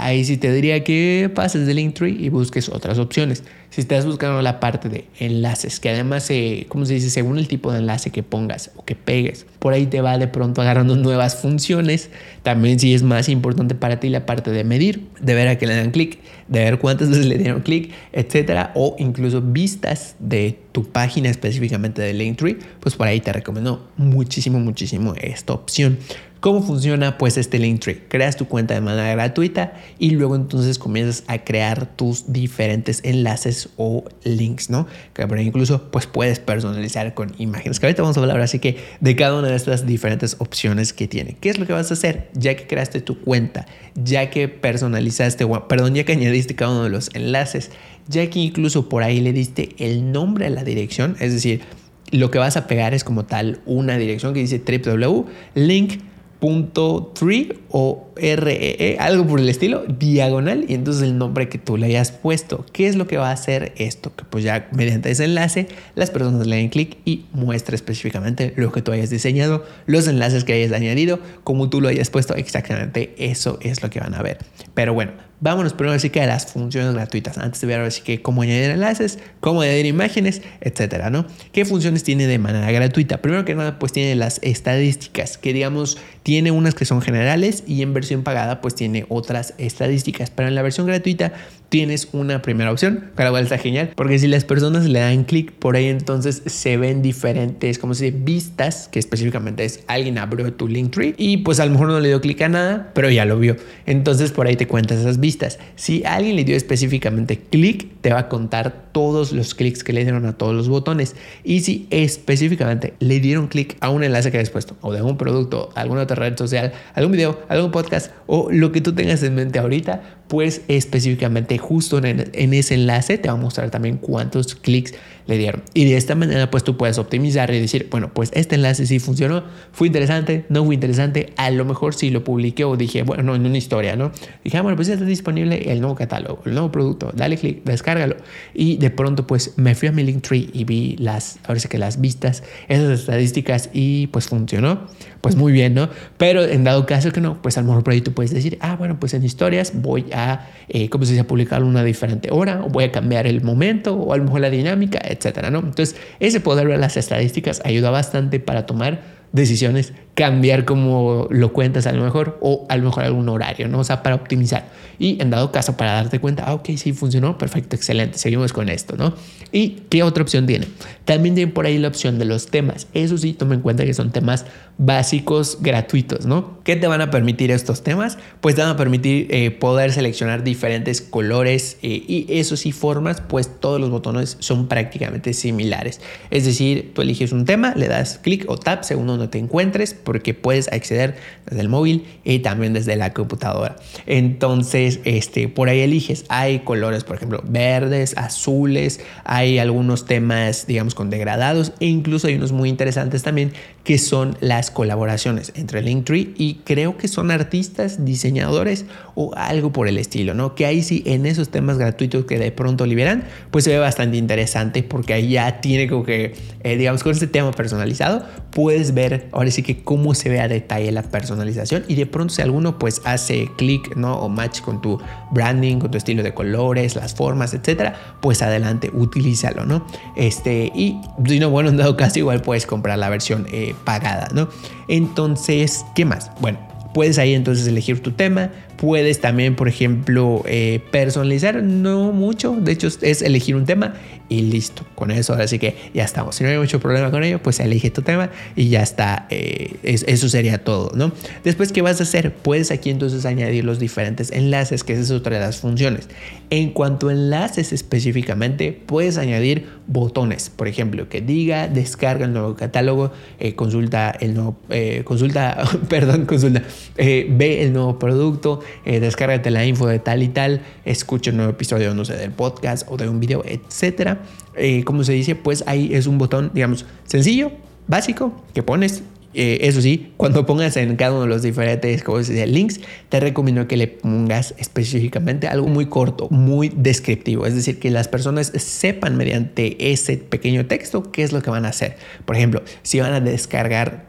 Ahí sí te diría que pases de Linktree y busques otras opciones. Si estás buscando la parte de enlaces, que además, como se dice, según el tipo de enlace que pongas o que pegues, por ahí te va de pronto agarrando nuevas funciones. También si es más importante para ti la parte de medir, de ver a qué le dan clic, de ver cuántas veces le dieron clic, etcétera, o incluso vistas de tu página específicamente de Linktree, pues por ahí te recomiendo muchísimo, muchísimo esta opción. ¿Cómo funciona pues este Linktree? Creas tu cuenta de manera gratuita y luego entonces comienzas a crear tus diferentes enlaces o links, ¿no? Que por incluso pues puedes personalizar con imágenes. Que ahorita vamos a hablar así que de cada una de estas diferentes opciones que tiene. ¿Qué es lo que vas a hacer? Ya que creaste tu cuenta, ya que personalizaste, perdón, ya que añadiste cada uno de los enlaces, ya que incluso por ahí le diste el nombre a la dirección, es decir, lo que vas a pegar es como tal una dirección que dice www.link punto tree o REE, algo por el estilo, diagonal, y entonces el nombre que tú le hayas puesto. ¿Qué es lo que va a hacer esto? Que pues ya mediante ese enlace las personas le den clic y muestra específicamente lo que tú hayas diseñado, los enlaces que hayas añadido, como tú lo hayas puesto, exactamente eso es lo que van a ver. Pero bueno, Vámonos primero así que a las funciones gratuitas. Antes de ver así que cómo añadir enlaces, cómo añadir imágenes, etcétera, ¿no? ¿Qué funciones tiene de manera gratuita? Primero que nada, pues tiene las estadísticas, que digamos, tiene unas que son generales y en versión pagada, pues tiene otras estadísticas. Pero en la versión gratuita tienes una primera opción, la cual está genial, porque si las personas le dan clic por ahí, entonces se ven diferentes, como se dice, vistas, que específicamente es alguien abrió tu Linktree y pues a lo mejor no le dio clic a nada, pero ya lo vio. Entonces por ahí te cuentas esas vistas. Si alguien le dio específicamente clic, te va a contar todos los clics que le dieron a todos los botones. Y si específicamente le dieron clic a un enlace que hayas puesto, o de algún producto, alguna otra red social, algún video, algún podcast, o lo que tú tengas en mente ahorita, pues específicamente justo en, ese enlace te va a mostrar también cuántos clics le dieron. Y de esta manera, pues tú puedes optimizar y decir, bueno, pues este enlace sí funcionó, fue interesante, no fue interesante, a lo mejor sí lo publiqué o dije, bueno, en una historia, ¿no? Dije, ah, bueno, pues ya está disponible el nuevo catálogo, el nuevo producto, dale clic, descárgalo. Y de pronto, pues me fui a mi Linktree y vi las, ahora sí que las vistas, esas estadísticas y pues funcionó, pues muy bien, ¿no? Pero en dado caso que no, pues a lo mejor por ahí tú puedes decir, ah, bueno, pues en historias voy a, eh, ¿cómo se dice?, publicar una diferente hora, o voy a cambiar el momento, o a lo mejor la dinámica, etcétera, ¿no? Entonces, ese poder ver las estadísticas ayuda bastante para tomar decisiones cambiar cómo lo cuentas a lo mejor o a lo mejor algún horario, ¿no? O sea, para optimizar. Y en dado caso, para darte cuenta, ah, ok, sí funcionó, perfecto, excelente, seguimos con esto, ¿no? ¿Y qué otra opción tiene? También tiene por ahí la opción de los temas. Eso sí, toma en cuenta que son temas básicos gratuitos, ¿no? ¿Qué te van a permitir estos temas? Pues te van a permitir eh, poder seleccionar diferentes colores eh, y eso sí, formas, pues todos los botones son prácticamente similares. Es decir, tú eliges un tema, le das clic o tap según donde te encuentres, porque puedes acceder desde el móvil y también desde la computadora. Entonces, este, por ahí eliges. Hay colores, por ejemplo, verdes, azules, hay algunos temas, digamos, con degradados e incluso hay unos muy interesantes también que son las colaboraciones entre Linktree y creo que son artistas, diseñadores o algo por el estilo, ¿no? Que ahí sí, en esos temas gratuitos que de pronto liberan, pues se ve bastante interesante porque ahí ya tiene como que, eh, digamos, con este tema personalizado, puedes ver ahora sí que cómo se ve a detalle la personalización y de pronto si alguno pues hace clic, ¿no? O match con tu branding, con tu estilo de colores, las formas, etcétera, pues adelante, utilízalo, ¿no? Este, y si no, bueno, en dado caso igual puedes comprar la versión eh, pagada, ¿no? Entonces, ¿qué más? Bueno, puedes ahí entonces elegir tu tema, puedes también, por ejemplo, eh, personalizar, no mucho, de hecho es elegir un tema y listo, con eso así que ya estamos. Si no hay mucho problema con ello, pues elige tu tema y ya está, eh, eso sería todo, ¿no? Después, ¿qué vas a hacer? Puedes aquí entonces añadir los diferentes enlaces, que esa es otra de las funciones. En cuanto a enlaces específicamente, puedes añadir botones, por ejemplo, que diga descarga el nuevo catálogo, eh, consulta el nuevo, consulta, perdón, consulta, ve el nuevo producto, eh, descárgate la info de tal y tal, escucha un nuevo episodio, no sé, del podcast o de un video, etcétera. Eh, como se dice, pues ahí es un botón, digamos, sencillo, básico, que pones. Eh, eso sí, cuando pongas en cada uno de los diferentes como se links, te recomiendo que le pongas específicamente algo muy corto, muy descriptivo. Es decir, que las personas sepan mediante ese pequeño texto qué es lo que van a hacer. Por ejemplo, si van a descargar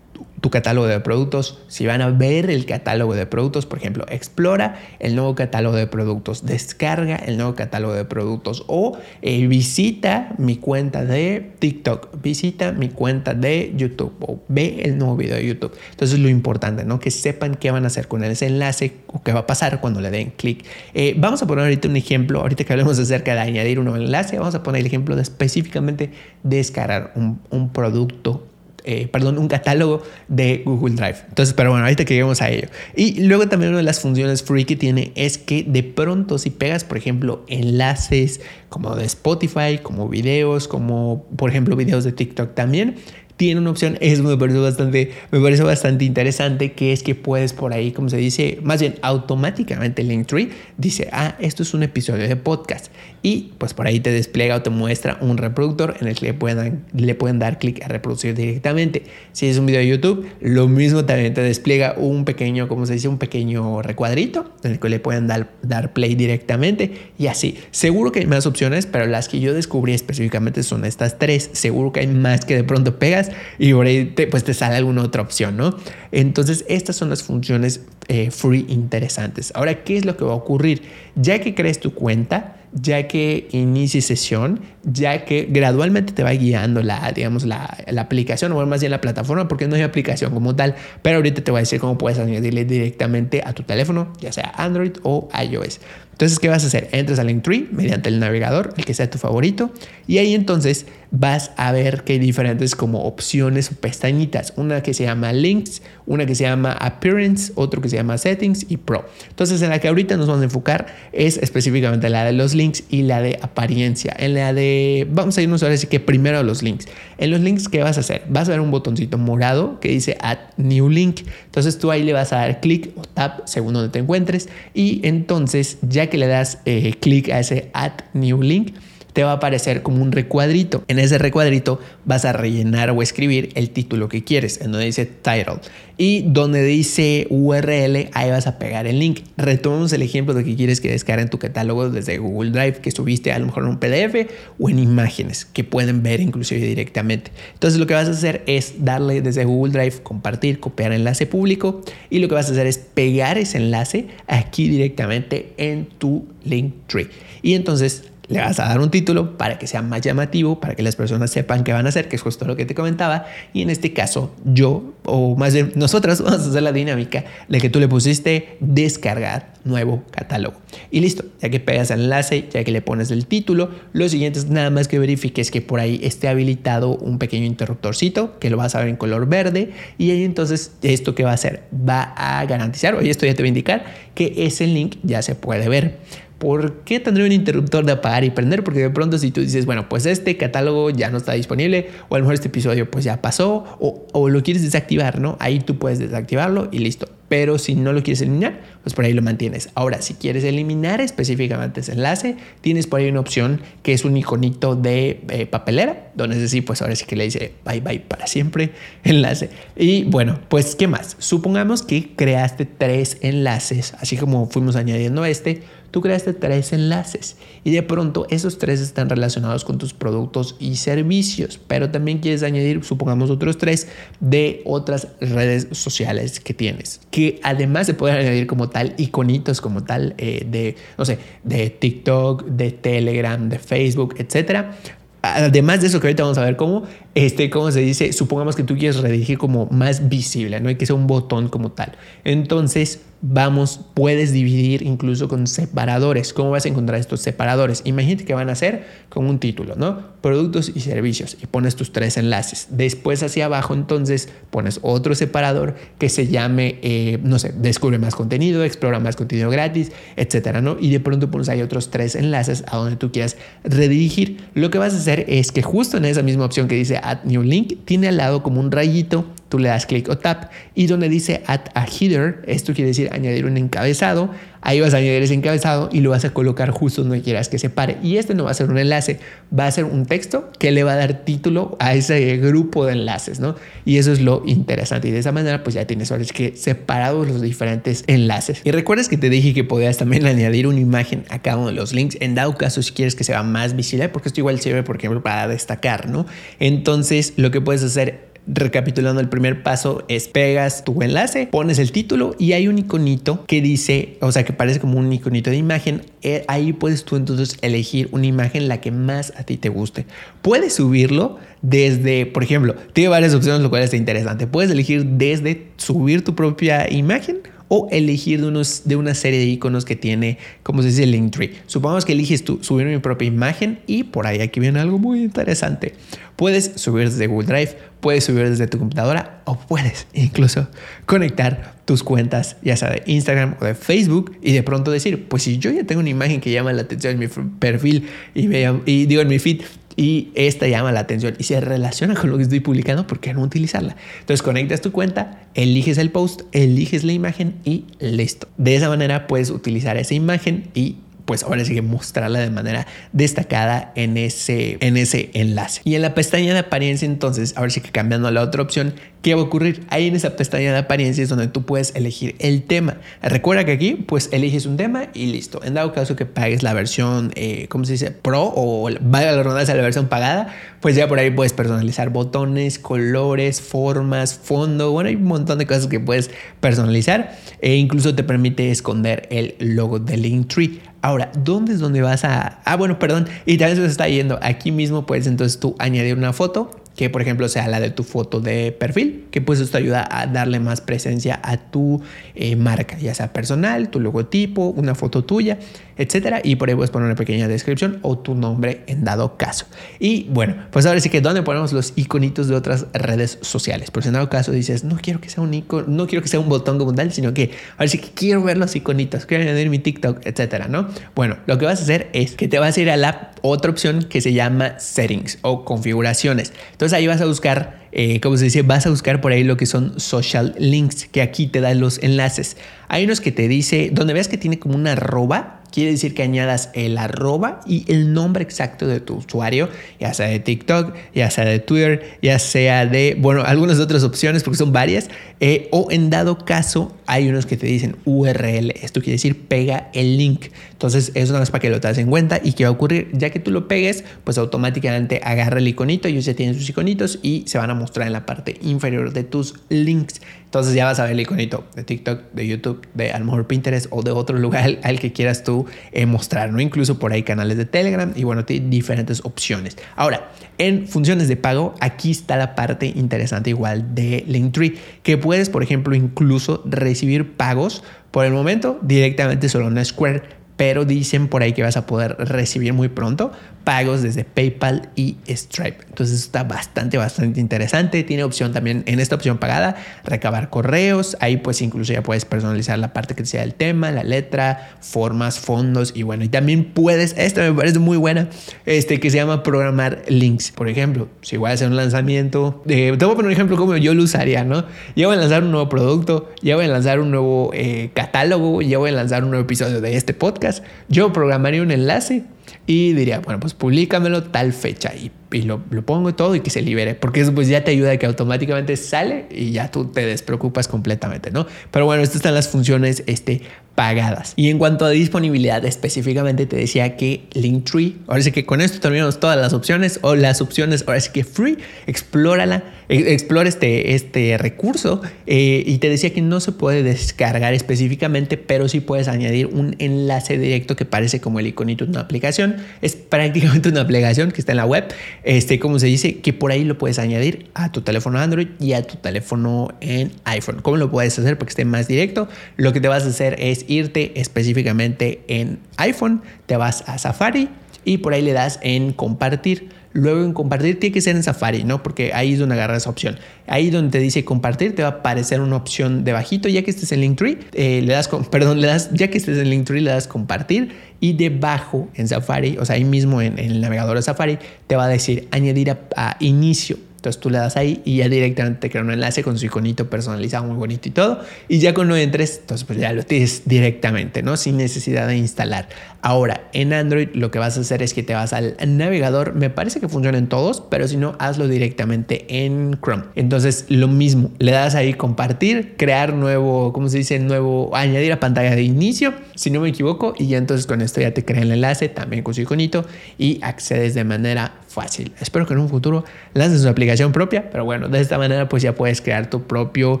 tu catálogo de productos, si van a ver el catálogo de productos, por ejemplo, explora el nuevo catálogo de productos, descarga el nuevo catálogo de productos o eh, visita mi cuenta de TikTok, visita mi cuenta de YouTube o ve el nuevo video de YouTube. Entonces lo importante, ¿no? Que sepan qué van a hacer con ese enlace o qué va a pasar cuando le den clic. Eh, vamos a poner ahorita un ejemplo, ahorita que hablemos acerca de añadir un nuevo enlace, vamos a poner el ejemplo de específicamente descargar un, un producto eh, perdón, un catálogo de Google Drive. Entonces, pero bueno, ahorita que lleguemos a ello. Y luego también una de las funciones free que tiene es que de pronto si pegas, por ejemplo, enlaces como de Spotify, como videos, como por ejemplo videos de TikTok también, tiene una opción, es me parece bastante, me parece bastante interesante, que es que puedes por ahí, como se dice, más bien automáticamente Linktree dice, ah, esto es un episodio de podcast. Y pues por ahí te despliega o te muestra un reproductor en el que le pueden, le pueden dar clic a reproducir directamente. Si es un video de YouTube, lo mismo también te despliega un pequeño, como se dice, un pequeño recuadrito en el que le pueden dar, dar play directamente y así. Seguro que hay más opciones, pero las que yo descubrí específicamente son estas tres. Seguro que hay más que de pronto pegas y por ahí te, pues te sale alguna otra opción, ¿no? Entonces, estas son las funciones eh, free interesantes. Ahora, ¿qué es lo que va a ocurrir? Ya que crees tu cuenta, ya que inicie sesión, ya que gradualmente te va guiando la, digamos, la, la, aplicación, o más bien la plataforma, porque no hay aplicación como tal, pero ahorita te voy a decir cómo puedes añadirle directamente a tu teléfono, ya sea Android o iOS. Entonces, ¿qué vas a hacer? Entras a Linktree mediante el navegador, el que sea tu favorito, y ahí entonces vas a ver que hay diferentes como opciones o pestañitas. Una que se llama Links, una que se llama Appearance, otro que se llama Settings y Pro. Entonces, en la que ahorita nos vamos a enfocar es específicamente la de los links y la de apariencia. En la de, vamos a irnos ahora sí que primero los links. En los links, ¿qué vas a hacer? Vas a ver un botoncito morado que dice Add New Link. Entonces, tú ahí le vas a dar clic o tap según donde te encuentres y entonces ya que le das eh, clic a ese Add New Link, te va a aparecer como un recuadrito. En ese recuadrito vas a rellenar o escribir el título que quieres, en donde dice title. Y donde dice URL, ahí vas a pegar el link. Retomemos el ejemplo de que quieres que descarguen tu catálogo desde Google Drive, que subiste a lo mejor en un PDF o en imágenes, que pueden ver inclusive directamente. Entonces lo que vas a hacer es darle desde Google Drive, compartir, copiar enlace público. Y lo que vas a hacer es pegar ese enlace aquí directamente en tu link tree. Y entonces le vas a dar un título para que sea más llamativo, para que las personas sepan qué van a hacer, que es justo lo que te comentaba. Y en este caso, yo, o más bien nosotros, vamos a hacer la dinámica de que tú le pusiste descargar nuevo catálogo. Y listo, ya que pegas el enlace, ya que le pones el título, lo siguiente es nada más que verifiques que por ahí esté habilitado un pequeño interruptorcito, que lo vas a ver en color verde. Y ahí entonces, ¿esto qué va a hacer? Va a garantizar, oye, esto ya te va a indicar que ese link ya se puede ver. ¿Por qué tendría un interruptor de apagar y prender? Porque de pronto si tú dices, bueno, pues este catálogo ya no está disponible, o a lo mejor este episodio pues ya pasó, o, o lo quieres desactivar, ¿no? Ahí tú puedes desactivarlo y listo. Pero si no lo quieres eliminar, pues por ahí lo mantienes. Ahora, si quieres eliminar específicamente ese enlace, tienes por ahí una opción que es un iconito de eh, papelera, donde es decir, pues ahora sí que le dice bye bye para siempre enlace. Y bueno, pues ¿qué más? Supongamos que creaste tres enlaces, así como fuimos añadiendo este Tú creaste tres enlaces y de pronto esos tres están relacionados con tus productos y servicios, pero también quieres añadir, supongamos, otros tres de otras redes sociales que tienes, que además se pueden añadir como tal iconitos como tal eh, de, no sé, de TikTok, de Telegram, de Facebook, etcétera además de eso que ahorita vamos a ver cómo, este, cómo se dice, supongamos que tú quieres redirigir como más visible, no hay que ser un botón como tal. Entonces, vamos, puedes dividir incluso con separadores. ¿Cómo vas a encontrar estos separadores? Imagínate que van a ser con un título, ¿no? Productos y servicios y pones tus tres enlaces. Después hacia abajo, entonces pones otro separador que se llame, eh, no sé, descubre más contenido, explora más contenido gratis, etcétera, ¿no? Y de pronto pones ahí otros tres enlaces a donde tú quieras redirigir. Lo que vas a hacer es que justo en esa misma opción que dice Add New Link, tiene al lado como un rayito tú le das clic o tap y donde dice add a header, esto quiere decir añadir un encabezado, ahí vas a añadir ese encabezado y lo vas a colocar justo donde quieras que se pare. Y este no va a ser un enlace, va a ser un texto que le va a dar título a ese grupo de enlaces, ¿no? Y eso es lo interesante. Y de esa manera, pues ya tienes ahora que separados los diferentes enlaces. Y recuerdas que te dije que podías también añadir una imagen a cada uno de los links, en dado caso si quieres que sea más visible, porque esto igual sirve, por ejemplo, para destacar, ¿no? Entonces, lo que puedes hacer Recapitulando, el primer paso es pegas tu enlace, pones el título y hay un iconito que dice, o sea, que parece como un iconito de imagen. Eh, ahí puedes tú entonces elegir una imagen la que más a ti te guste. Puedes subirlo desde, por ejemplo, tiene varias opciones, lo cual está interesante. Puedes elegir desde subir tu propia imagen o elegir de, unos, de una serie de iconos que tiene, como se dice, Linktree. Supongamos que eliges tú subir mi propia imagen y por ahí aquí viene algo muy interesante. Puedes subir desde Google Drive, puedes subir desde tu computadora o puedes incluso conectar tus cuentas, ya sea de Instagram o de Facebook, y de pronto decir, pues si yo ya tengo una imagen que llama la atención en mi perfil y, veo, y digo en mi feed, y esta llama la atención y se relaciona con lo que estoy publicando, ¿por qué no utilizarla? Entonces conectas tu cuenta, eliges el post, eliges la imagen y listo. De esa manera puedes utilizar esa imagen y pues ahora sí que mostrarla de manera destacada en ese, en ese enlace. Y en la pestaña de apariencia entonces, ahora sí que cambiando a la otra opción, ¿qué va a ocurrir? Ahí en esa pestaña de apariencia es donde tú puedes elegir el tema. Recuerda que aquí pues eliges un tema y listo. En dado caso que pagues la versión, eh, ¿cómo se dice? Pro o vaya la redundancia la versión pagada, pues ya por ahí puedes personalizar botones, colores, formas, fondo. Bueno, hay un montón de cosas que puedes personalizar e incluso te permite esconder el logo de Linktree. Ahora, ¿dónde es donde vas a...? Ah, bueno, perdón. Y también se está yendo. Aquí mismo puedes entonces tú añadir una foto que por ejemplo sea la de tu foto de perfil, que pues esto ayuda a darle más presencia a tu eh, marca, ya sea personal, tu logotipo, una foto tuya, etcétera. Y por ahí puedes poner una pequeña descripción o tu nombre en dado caso. Y bueno, pues ahora sí que dónde ponemos los iconitos de otras redes sociales. Por si en dado caso dices, no quiero que sea un icono, no quiero que sea un botón como tal, sino que ahora sí que quiero ver los iconitos, quiero añadir mi TikTok, etcétera, ¿no? Bueno, lo que vas a hacer es que te vas a ir a la otra opción que se llama settings o configuraciones. Entonces ahí vas a buscar, eh, como se dice, vas a buscar por ahí lo que son social links, que aquí te dan los enlaces. Hay unos que te dice, donde ves que tiene como una arroba, quiere decir que añadas el arroba y el nombre exacto de tu usuario, ya sea de TikTok, ya sea de Twitter, ya sea de, bueno, algunas otras opciones, porque son varias, eh, o en dado caso hay unos que te dicen URL, esto quiere decir pega el link. Entonces, eso no es para que lo te en cuenta y qué va a ocurrir, ya que tú lo pegues, pues automáticamente agarra el iconito, ellos ya tienen sus iconitos y se van a mostrar en la parte inferior de tus links Entonces ya vas a ver el iconito de TikTok, de YouTube, de a lo mejor Pinterest o de otro lugar al que quieras tú eh, mostrar, ¿no? Incluso por ahí canales de Telegram y bueno, tiene diferentes opciones. Ahora, en funciones de pago, aquí está la parte interesante igual de Linktree, que puedes, por ejemplo, incluso recibir pagos por el momento directamente solo en Square pero dicen por ahí que vas a poder recibir muy pronto pagos desde PayPal y Stripe. Entonces está bastante, bastante interesante. Tiene opción también en esta opción pagada, recabar correos. Ahí pues incluso ya puedes personalizar la parte que sea el tema, la letra, formas, fondos y bueno, y también puedes, esta me parece muy buena, este que se llama programar links. Por ejemplo, si voy a hacer un lanzamiento, te voy a poner un ejemplo como yo lo usaría, ¿no? Ya voy a lanzar un nuevo producto, ya voy a lanzar un nuevo eh, catálogo, ya voy a lanzar un nuevo episodio de este podcast yo programaría un enlace y diría, bueno, pues públicamelo tal fecha y, y lo, lo, pongo todo y que se libere, porque eso pues ya te ayuda a que automáticamente sale y ya tú te despreocupas completamente, ¿no? Pero bueno, estas están las funciones este, pagadas. Y en cuanto a disponibilidad, específicamente te decía que Linktree, ahora sí que con esto terminamos todas las opciones o las opciones, ahora sí que free, explórala, e, explora este, este recurso eh, y te decía que no se puede descargar específicamente, pero sí puedes añadir un enlace directo que parece como el iconito de una aplicación. Es prácticamente una aplicación que está en la web, este, como se dice, que por ahí lo puedes añadir a tu teléfono Android y a tu teléfono en iPhone. ¿Cómo lo puedes hacer para que esté más directo? Lo que te vas a hacer es irte específicamente en iPhone, te vas a Safari y por ahí le das en compartir. Luego en compartir tiene que ser en Safari, ¿no? Porque ahí es donde agarras esa opción. Ahí donde te dice compartir te va a aparecer una opción debajito, ya que estés en Linktree, eh, le das, perdón, ya que estés en Linktree le das compartir y debajo en Safari, o sea, ahí mismo en, el navegador de Safari, te va a decir añadir a inicio entonces tú le das ahí y ya directamente te crea un enlace con su iconito personalizado muy bonito y todo. Y ya cuando entres, entonces pues ya lo tienes directamente, ¿no? Sin necesidad de instalar. Ahora, en Android lo que vas a hacer es que te vas al navegador. Me parece que funciona en todos, pero si no, hazlo directamente en Chrome. Entonces lo mismo, le das ahí compartir, crear nuevo, ¿cómo se dice? Nuevo, añadir a pantalla de inicio, si no me equivoco. Y ya entonces con esto ya te crea el enlace también con su iconito y accedes de manera fácil. Espero que en un futuro lances su aplicación propia, pero bueno, de esta manera pues ya puedes crear tu propio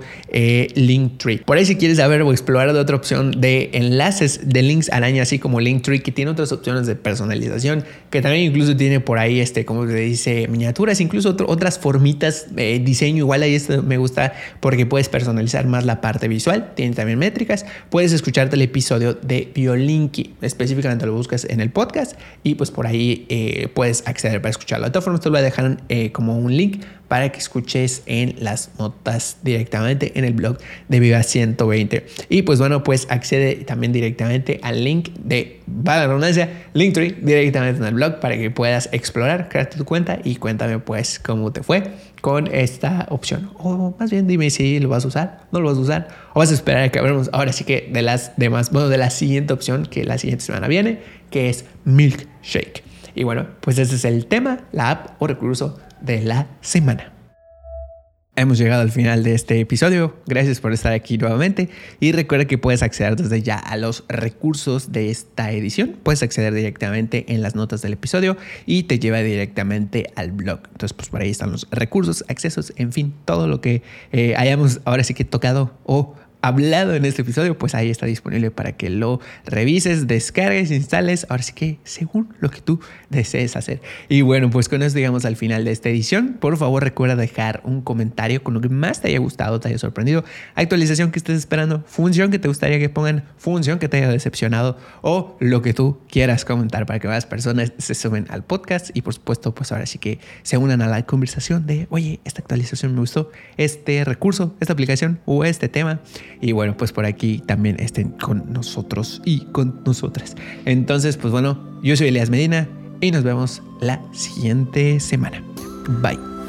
eh, link tree. Por ahí si quieres saber o explorar de otra opción de enlaces de links araña, así como Linktree, que tiene otras opciones de personalización, que también incluso tiene por ahí, este, como se dice, miniaturas, incluso otras formitas de diseño. Igual ahí esto me gusta porque puedes personalizar más la parte visual, tiene también métricas. Puedes escucharte el episodio de Biolinky, específicamente lo buscas en el podcast y pues por ahí eh, puedes acceder para escucharlo. De todas formas, te voy a dejar eh, como un link para que escuches en las notas directamente en el blog de Viva 120. Y pues bueno, pues accede también directamente al link de, para la redundancia, Linktree directamente en el blog para que puedas explorar, crearte tu cuenta y cuéntame pues cómo te fue con esta opción. O más bien dime si lo vas a usar, no lo vas a usar, o vas a esperar a que hablemos ahora sí que de las demás, bueno, de la siguiente opción que la siguiente semana viene, que es Milkshake. Y bueno, pues ese es el tema, la app o recurso de la semana. Hemos llegado al final de este episodio. Gracias por estar aquí nuevamente. Y recuerda que puedes acceder desde ya a los recursos de esta edición. Puedes acceder directamente en las notas del episodio y te lleva directamente al blog. Entonces, pues por ahí están los recursos, accesos, en fin, todo lo que eh, hayamos ahora sí que tocado o hablado en este episodio, pues ahí está disponible para que lo revises, descargues, instales, ahora sí que según lo que tú desees hacer. Y bueno, pues con eso llegamos al final de esta edición. Por favor, recuerda dejar un comentario con lo que más te haya gustado, te haya sorprendido, actualización que estés esperando, función que te gustaría que pongan, función que te haya decepcionado o lo que tú quieras comentar para que más personas se sumen al podcast y por supuesto, pues ahora sí que se unan a la conversación de, oye, esta actualización me gustó, este recurso, esta aplicación o este tema. Y bueno, pues por aquí también estén con nosotros y con nosotras. Entonces, pues bueno, yo soy Elias Medina y nos vemos la siguiente semana. Bye.